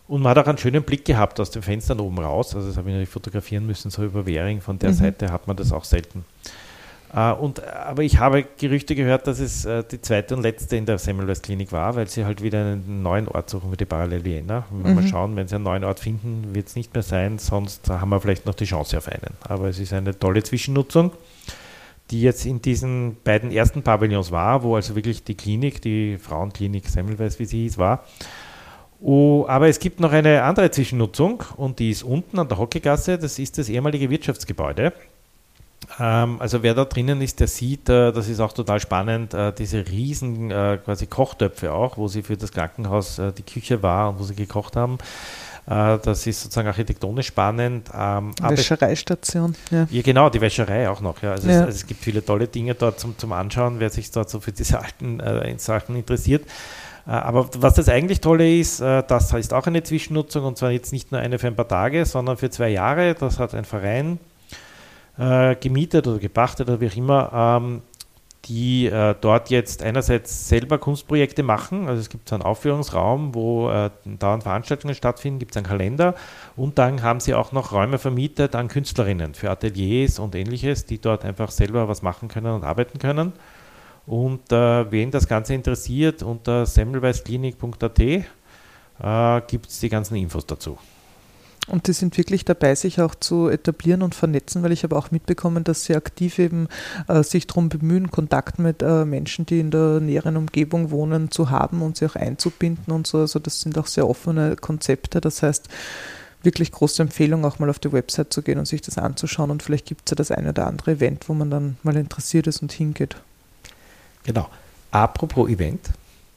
Und man hat auch einen schönen Blick gehabt aus den Fenstern oben raus. Also das habe ich natürlich fotografieren müssen, so über Währing. Von der mhm. Seite hat man das auch selten. Äh, und, aber ich habe Gerüchte gehört, dass es äh, die zweite und letzte in der Semmelweis Klinik war, weil sie halt wieder einen neuen Ort suchen für die Parallel Vienna. Mhm. Mal schauen, wenn sie einen neuen Ort finden, wird es nicht mehr sein, sonst haben wir vielleicht noch die Chance auf einen. Aber es ist eine tolle Zwischennutzung die jetzt in diesen beiden ersten Pavillons war, wo also wirklich die Klinik, die Frauenklinik Semmelweis, wie sie hieß, war. Oh, aber es gibt noch eine andere Zwischennutzung und die ist unten an der Hockeygasse. Das ist das ehemalige Wirtschaftsgebäude. Ähm, also wer da drinnen ist, der sieht, äh, das ist auch total spannend, äh, diese riesen äh, quasi Kochtöpfe auch, wo sie für das Krankenhaus die Küche war und wo sie gekocht haben. Das ist sozusagen architektonisch spannend.
Ähm, Wäschereistation.
Ja. ja, genau, die Wäscherei auch noch. Ja. Also, ja. Es, also es, gibt viele tolle Dinge dort zum, zum Anschauen, wer sich dort so für diese alten äh, Sachen interessiert. Aber was das eigentlich Tolle ist, das ist auch eine Zwischennutzung und zwar jetzt nicht nur eine für ein paar Tage, sondern für zwei Jahre. Das hat ein Verein äh, gemietet oder gepachtet oder wie auch immer. Ähm, die äh, dort jetzt einerseits selber Kunstprojekte machen. Also es gibt so einen Aufführungsraum, wo äh, dauernd Veranstaltungen stattfinden, gibt es einen Kalender und dann haben sie auch noch Räume vermietet an Künstlerinnen für Ateliers und ähnliches, die dort einfach selber was machen können und arbeiten können. Und äh, wen das Ganze interessiert, unter semmelweisklinik.at äh, gibt es die ganzen Infos dazu.
Und die sind wirklich dabei, sich auch zu etablieren und vernetzen, weil ich habe auch mitbekommen, dass sie aktiv eben äh, sich darum bemühen, Kontakt mit äh, Menschen, die in der näheren Umgebung wohnen, zu haben und sie auch einzubinden und so. Also das sind auch sehr offene Konzepte. Das heißt, wirklich große Empfehlung, auch mal auf die Website zu gehen und sich das anzuschauen. Und vielleicht gibt es ja das eine oder andere Event, wo man dann mal interessiert ist und hingeht.
Genau. Apropos Event.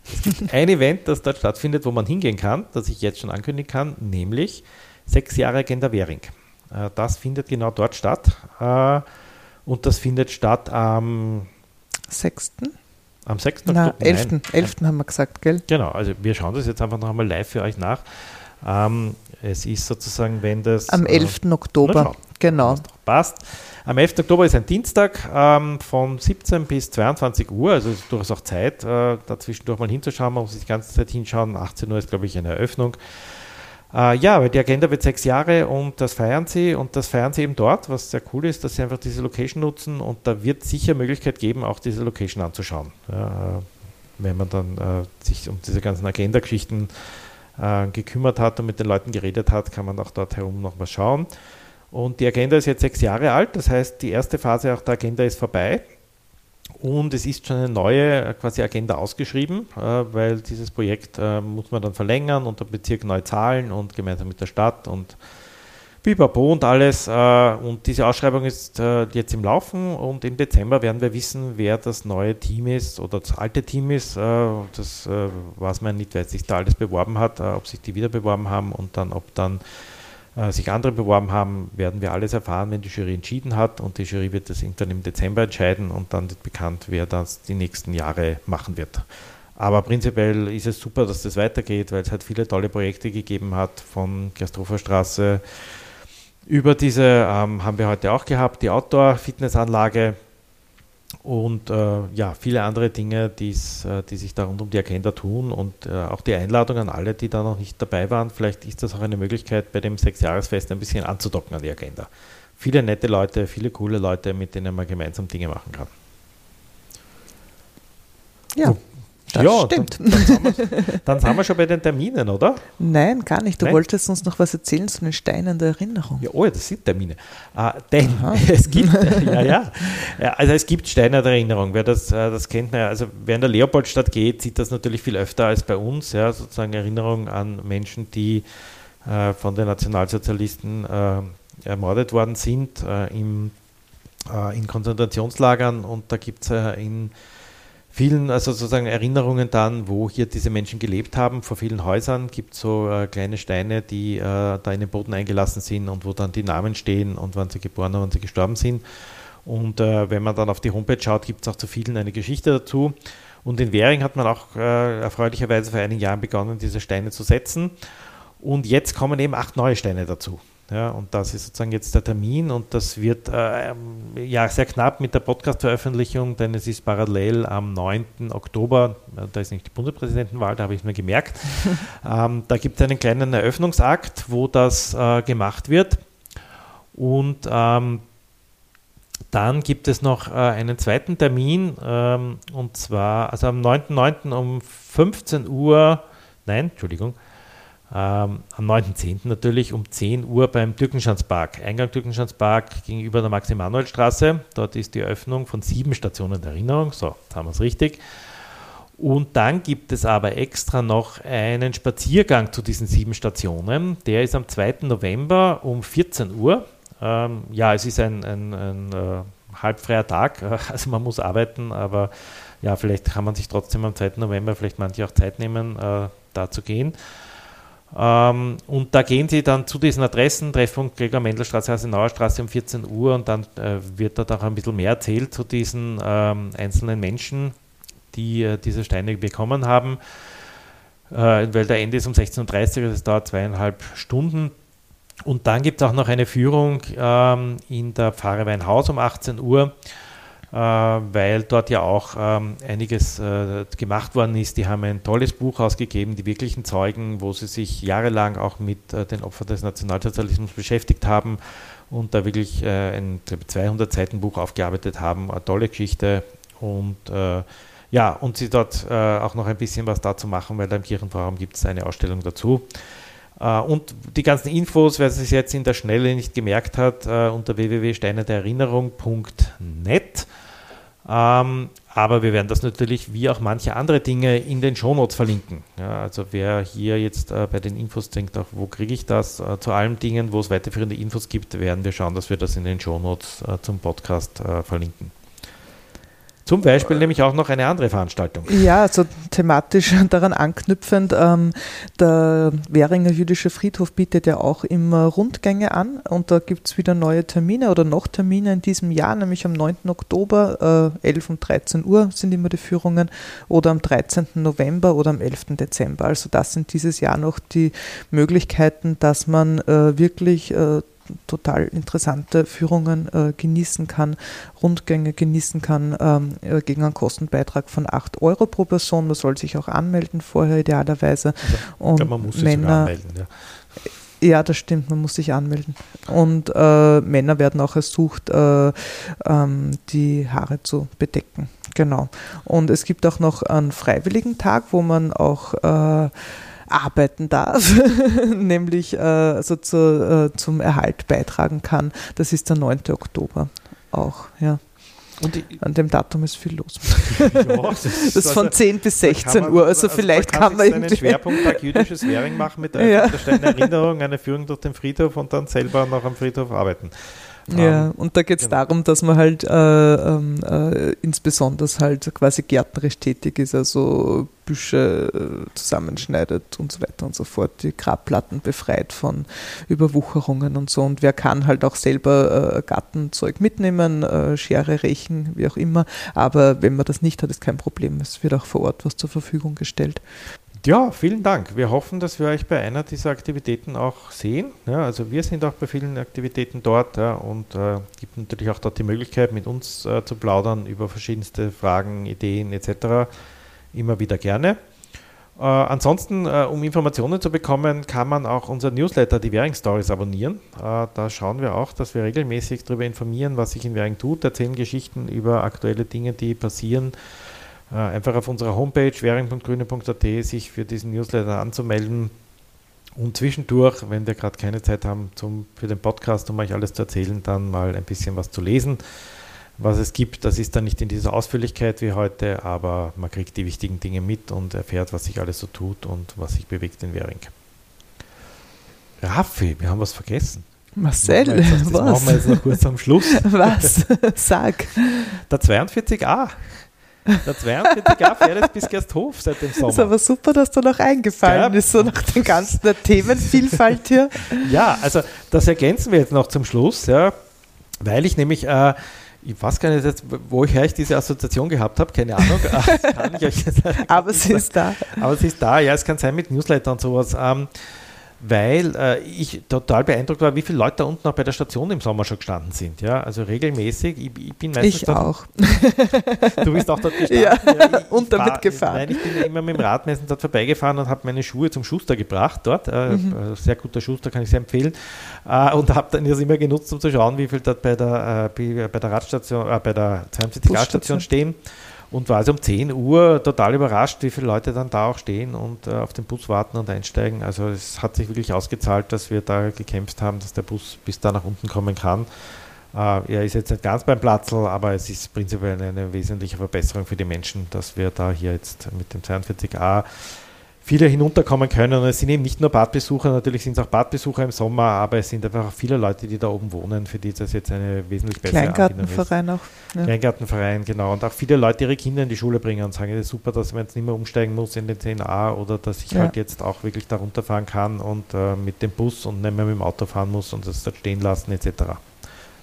Es gibt ein Event, das dort stattfindet, wo man hingehen kann, das ich jetzt schon ankündigen kann, nämlich sechs Jahre Agenda Währing. Äh, das findet genau dort statt. Äh, und das findet statt am
6.
Am 6.
Oktober? 11. 11. haben wir gesagt, gell?
Genau, also wir schauen das jetzt einfach noch einmal live für euch nach. Ähm, es ist sozusagen, wenn das.
Am 11. Äh, Oktober, genau.
Passt. Am 11. Oktober ist ein Dienstag ähm, von 17 bis 22 Uhr, also ist durchaus auch Zeit, äh, dazwischendurch mal hinzuschauen. Man muss sich die ganze Zeit hinschauen. 18 Uhr ist, glaube ich, eine Eröffnung. Äh, ja, weil die Agenda wird sechs Jahre und das feiern sie und das feiern sie eben dort, was sehr cool ist, dass sie einfach diese Location nutzen und da wird sicher Möglichkeit geben, auch diese Location anzuschauen. Ja, äh, wenn man dann äh, sich um diese ganzen Agenda-Geschichten äh, gekümmert hat und mit den Leuten geredet hat, kann man auch dort herum noch was schauen. Und die Agenda ist jetzt sechs Jahre alt, das heißt, die erste Phase auch der Agenda ist vorbei. Und es ist schon eine neue äh, quasi Agenda ausgeschrieben, äh, weil dieses Projekt äh, muss man dann verlängern und der Bezirk neu zahlen und gemeinsam mit der Stadt und Bipapo und alles. und diese Ausschreibung ist jetzt im Laufen und im Dezember werden wir wissen, wer das neue Team ist oder das alte Team ist. das weiß man nicht, wer sich da alles beworben hat, ob sich die wieder beworben haben und dann, ob dann sich andere beworben haben, werden wir alles erfahren, wenn die Jury entschieden hat. Und die Jury wird das dann im Dezember entscheiden und dann wird bekannt, wer das die nächsten Jahre machen wird. Aber prinzipiell ist es super, dass das weitergeht, weil es halt viele tolle Projekte gegeben hat, von Gersthofer über diese ähm, haben wir heute auch gehabt, die Outdoor-Fitnessanlage, und äh, ja, viele andere Dinge, die's, äh, die sich da rund um die Agenda tun und äh, auch die Einladung an alle, die da noch nicht dabei waren. Vielleicht ist das auch eine Möglichkeit, bei dem Sechsjahresfest ein bisschen anzudocken an die Agenda. Viele nette Leute, viele coole Leute, mit denen man gemeinsam Dinge machen kann.
Ja. Das
ja,
stimmt.
Dann, dann, sind wir, schon bei den Terminen, oder?
Nein, gar nicht. Du Nein? wolltest uns noch was erzählen zu den Steinen der Erinnerung.
Ja, oh, das sind Termine. Äh, denn es gibt, ja, ja, also es gibt Steine der Erinnerung. Wer das, äh, das kennt, also wer in der Leopoldstadt geht, sieht das natürlich viel öfter als bei uns. Ja, sozusagen Erinnerung an Menschen, die äh, von den Nationalsozialisten äh, ermordet worden sind äh, im, äh, in Konzentrationslagern. Und da gibt es in vielen, also sozusagen Erinnerungen dann, wo hier diese Menschen gelebt haben. Vor vielen Häusern gibt es so äh, kleine Steine, die äh, da in den Boden eingelassen sind und wo dann die Namen stehen und wann sie geboren und wann sie gestorben sind. Und äh, wenn man dann auf die Homepage schaut, gibt es auch zu vielen eine Geschichte dazu. Und in Währing hat man auch äh, erfreulicherweise vor einigen Jahren begonnen, diese Steine zu setzen. Und jetzt kommen eben acht neue Steine dazu. Ja, und das ist sozusagen jetzt der Termin und das wird äh, ja sehr knapp mit der Podcast-Veröffentlichung, denn es ist parallel am 9. Oktober, äh, da ist nicht die Bundespräsidentenwahl, da habe ich es mir gemerkt. ähm, da gibt es einen kleinen Eröffnungsakt, wo das äh, gemacht wird. Und ähm, dann gibt es noch äh, einen zweiten Termin, ähm, und zwar also am 9.9. um 15 Uhr, nein, Entschuldigung, ähm, am 9.10. natürlich um 10 Uhr beim Türkenschanzpark. Eingang Türkenschanzpark gegenüber der Maximanuelstraße. Dort ist die Eröffnung von sieben Stationen der Erinnerung. So, jetzt haben wir es richtig. Und dann gibt es aber extra noch einen Spaziergang zu diesen sieben Stationen. Der ist am 2. November um 14 Uhr. Ähm, ja, es ist ein, ein, ein äh, halbfreier Tag, also man muss arbeiten, aber ja, vielleicht kann man sich trotzdem am 2. November vielleicht manche auch Zeit nehmen, äh, da zu gehen. Ähm, und da gehen Sie dann zu diesen Adressen, Treffpunkt Gregor Mendelstraße, Hasenauer Straße um 14 Uhr und dann äh, wird dort auch ein bisschen mehr erzählt zu diesen ähm, einzelnen Menschen, die äh, diese Steine bekommen haben, äh, weil der Ende ist um 16.30 Uhr, das also dauert zweieinhalb Stunden. Und dann gibt es auch noch eine Führung ähm, in der Pfarre Weinhaus um 18 Uhr weil dort ja auch ähm, einiges äh, gemacht worden ist. Die haben ein tolles Buch ausgegeben, die wirklichen Zeugen, wo sie sich jahrelang auch mit äh, den Opfern des Nationalsozialismus beschäftigt haben und da wirklich ein 200 Seiten Buch aufgearbeitet haben. Eine tolle Geschichte und ja, und sie dort auch noch ein bisschen was dazu machen, weil da im Kirchenforum gibt es eine Ausstellung dazu. Und die ganzen Infos, wer es jetzt in der Schnelle nicht gemerkt hat, unter www.steinerderinnerung.net. Ähm, aber wir werden das natürlich wie auch manche andere Dinge in den Shownotes verlinken. Also wer hier jetzt äh, bei den Infos denkt, auch wo kriege ich das, äh, zu allen Dingen, wo es weiterführende Infos gibt, werden wir schauen, dass wir das in den Shownotes äh, zum Podcast äh, verlinken. Zum Beispiel nämlich auch noch eine andere Veranstaltung.
Ja, also thematisch daran anknüpfend, ähm, der Währinger Jüdische Friedhof bietet ja auch immer Rundgänge an und da gibt es wieder neue Termine oder noch Termine in diesem Jahr, nämlich am 9. Oktober, äh, 11 und 13 Uhr sind immer die Führungen oder am 13. November oder am 11. Dezember. Also das sind dieses Jahr noch die Möglichkeiten, dass man äh, wirklich äh, total interessante Führungen äh, genießen kann, Rundgänge genießen kann, ähm, äh, gegen einen Kostenbeitrag von 8 Euro pro Person. Man soll sich auch anmelden vorher idealerweise.
Also, und man muss sich Männer, anmelden, ja.
Ja, das stimmt, man muss sich anmelden. Und äh, Männer werden auch ersucht, äh, ähm, die Haare zu bedecken. Genau. Und es gibt auch noch einen freiwilligen Tag, wo man auch äh, arbeiten darf, nämlich äh, also zu, äh, zum Erhalt beitragen kann. Das ist der 9. Oktober auch, ja. Die, An dem Datum ist viel los. Ja, das, ist das von also, 10 bis 16 man, Uhr. Also, also vielleicht kann, kann man
einen Schwerpunkttag jüdisches Währing machen mit ja. der Erinnerung, eine Führung durch den Friedhof und dann selber noch am Friedhof arbeiten.
Ja, und da geht es genau. darum, dass man halt äh, ähm, äh, insbesondere halt quasi gärtnerisch tätig ist, also Büsche äh, zusammenschneidet und so weiter und so fort, die Grabplatten befreit von Überwucherungen und so. Und wer kann halt auch selber äh, Gartenzeug mitnehmen, äh, Schere, Rechen, wie auch immer. Aber wenn man das nicht hat, ist kein Problem. Es wird auch vor Ort was zur Verfügung gestellt.
Ja, vielen Dank. Wir hoffen, dass wir euch bei einer dieser Aktivitäten auch sehen. Ja, also wir sind auch bei vielen Aktivitäten dort ja, und äh, gibt natürlich auch dort die Möglichkeit, mit uns äh, zu plaudern über verschiedenste Fragen, Ideen etc. Immer wieder gerne. Äh, ansonsten, äh, um Informationen zu bekommen, kann man auch unser Newsletter, die Währing Stories, abonnieren. Äh, da schauen wir auch, dass wir regelmäßig darüber informieren, was sich in Währing tut, erzählen Geschichten über aktuelle Dinge, die passieren einfach auf unserer Homepage währing.grüne.at sich für diesen Newsletter anzumelden und zwischendurch, wenn wir gerade keine Zeit haben zum, für den Podcast, um euch alles zu erzählen, dann mal ein bisschen was zu lesen. Was es gibt, das ist dann nicht in dieser Ausführlichkeit wie heute, aber man kriegt die wichtigen Dinge mit und erfährt, was sich alles so tut und was sich bewegt in Währing. Raffi, wir haben was vergessen.
Marcel,
das jetzt, das
was?
machen wir jetzt noch kurz am Schluss.
Was? Sag.
Der 42a. Der 42a fährt jetzt bis Gersthof seit dem
Ist
Sommer.
aber super, dass da noch eingefallen
Ja.
ist, so nach den ganzen der Themenvielfalt hier.
Ja, also das ergänzen wir jetzt noch zum Schluss, ja, weil ich nämlich, äh, ich weiß gar nicht, jetzt, woher ich diese Assoziation gehabt habe, keine Ahnung.
Aber sie ist da.
Aber sie ist da, ja, es kann sein mit Newsletter und sowas. Ähm, weil äh, ich total beeindruckt war, wie viele Leute da unten auch bei der Station im Sommer schon gestanden sind. Ja, also regelmäßig. Ich, ich bin meistens
Ich
dort,
auch.
Du bist auch dort gestanden.
Ja,
ich,
und damit
fahr-
gefahren.
Nein, ich bin ja immer mit dem Rad meistens dort vorbeigefahren und habe meine Schuhe zum Schuster gebracht dort. Äh,
Mhm.
äh, Sehr guter Schuster, kann ich sehr empfehlen. Äh, und habe dann das immer genutzt, um zu schauen, wie viel dort bei der, äh, bei- der Radstation, äh, bei der 72
Busstation.
Station stehen. Und war also um 10 Uhr total überrascht, wie viele Leute dann da auch stehen und äh, auf den Bus warten und einsteigen. Also es hat sich wirklich ausgezahlt, dass wir da gekämpft haben, dass der Bus bis da nach unten kommen kann. Äh, er ist jetzt nicht ganz beim Platzl, aber es ist prinzipiell eine, eine wesentliche Verbesserung für die Menschen, dass wir da hier jetzt mit dem 42a viele hinunterkommen können. Und es sind eben nicht nur Badbesucher, natürlich sind es auch Badbesucher im Sommer, aber es sind einfach auch viele Leute, die da oben wohnen, für die das jetzt eine wesentlich bessere Anbindung ist.
Kleingartenverein auch. Ja.
Kleingartenverein, genau. Und auch viele Leute, die ihre Kinder in die Schule bringen und sagen, es ist super, dass man jetzt nicht mehr umsteigen muss in den 10a oder dass ich
Ja.
halt jetzt auch wirklich da runterfahren kann und äh, mit dem Bus und nicht mehr mit dem Auto fahren muss und das dort stehen lassen etc.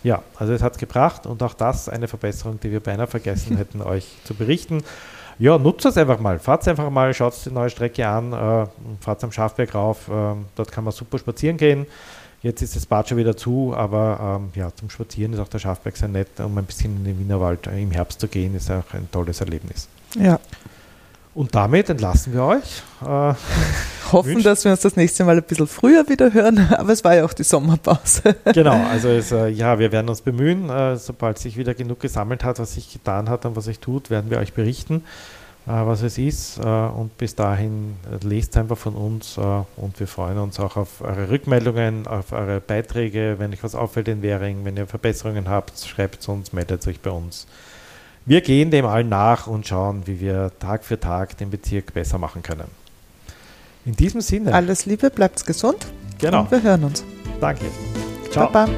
Ja, also es hat es gebracht und auch das eine Verbesserung, die wir beinahe vergessen hätten, euch zu berichten. Ja, nutzt es einfach mal. Fahrt einfach mal, schaut die neue Strecke an, äh, fahrt am Schafberg rauf. ähm, dort kann man super spazieren gehen. Jetzt ist das Bad schon wieder zu, aber ähm, ja, zum Spazieren ist auch der Schafberg sehr nett. Um ein bisschen in den Wienerwald äh, im Herbst zu gehen, ist auch ein tolles Erlebnis.
ja.
Und damit entlassen wir euch. Äh,
Hoffen,
Wünsch-
dass wir uns das nächste Mal ein bisschen früher wieder hören, aber es war ja auch die Sommerpause.
genau, also es, äh, ja, wir werden uns bemühen. Äh, sobald sich wieder genug gesammelt hat, was sich getan hat und was sich tut, werden wir euch berichten, äh, was es ist. Äh, und bis dahin äh, lest einfach von uns und wir freuen uns auch auf eure Rückmeldungen, auf eure Beiträge. Wenn euch was auffällt in Währing, wenn ihr Verbesserungen habt, schreibt es uns, meldet euch bei uns. Wir gehen dem allen nach und schauen, wie wir Tag für Tag den Bezirk besser machen können. In diesem Sinne,
Alles Liebe, bleibt gesund
genau,
und wir hören uns.
danke. Ciao.
Baba.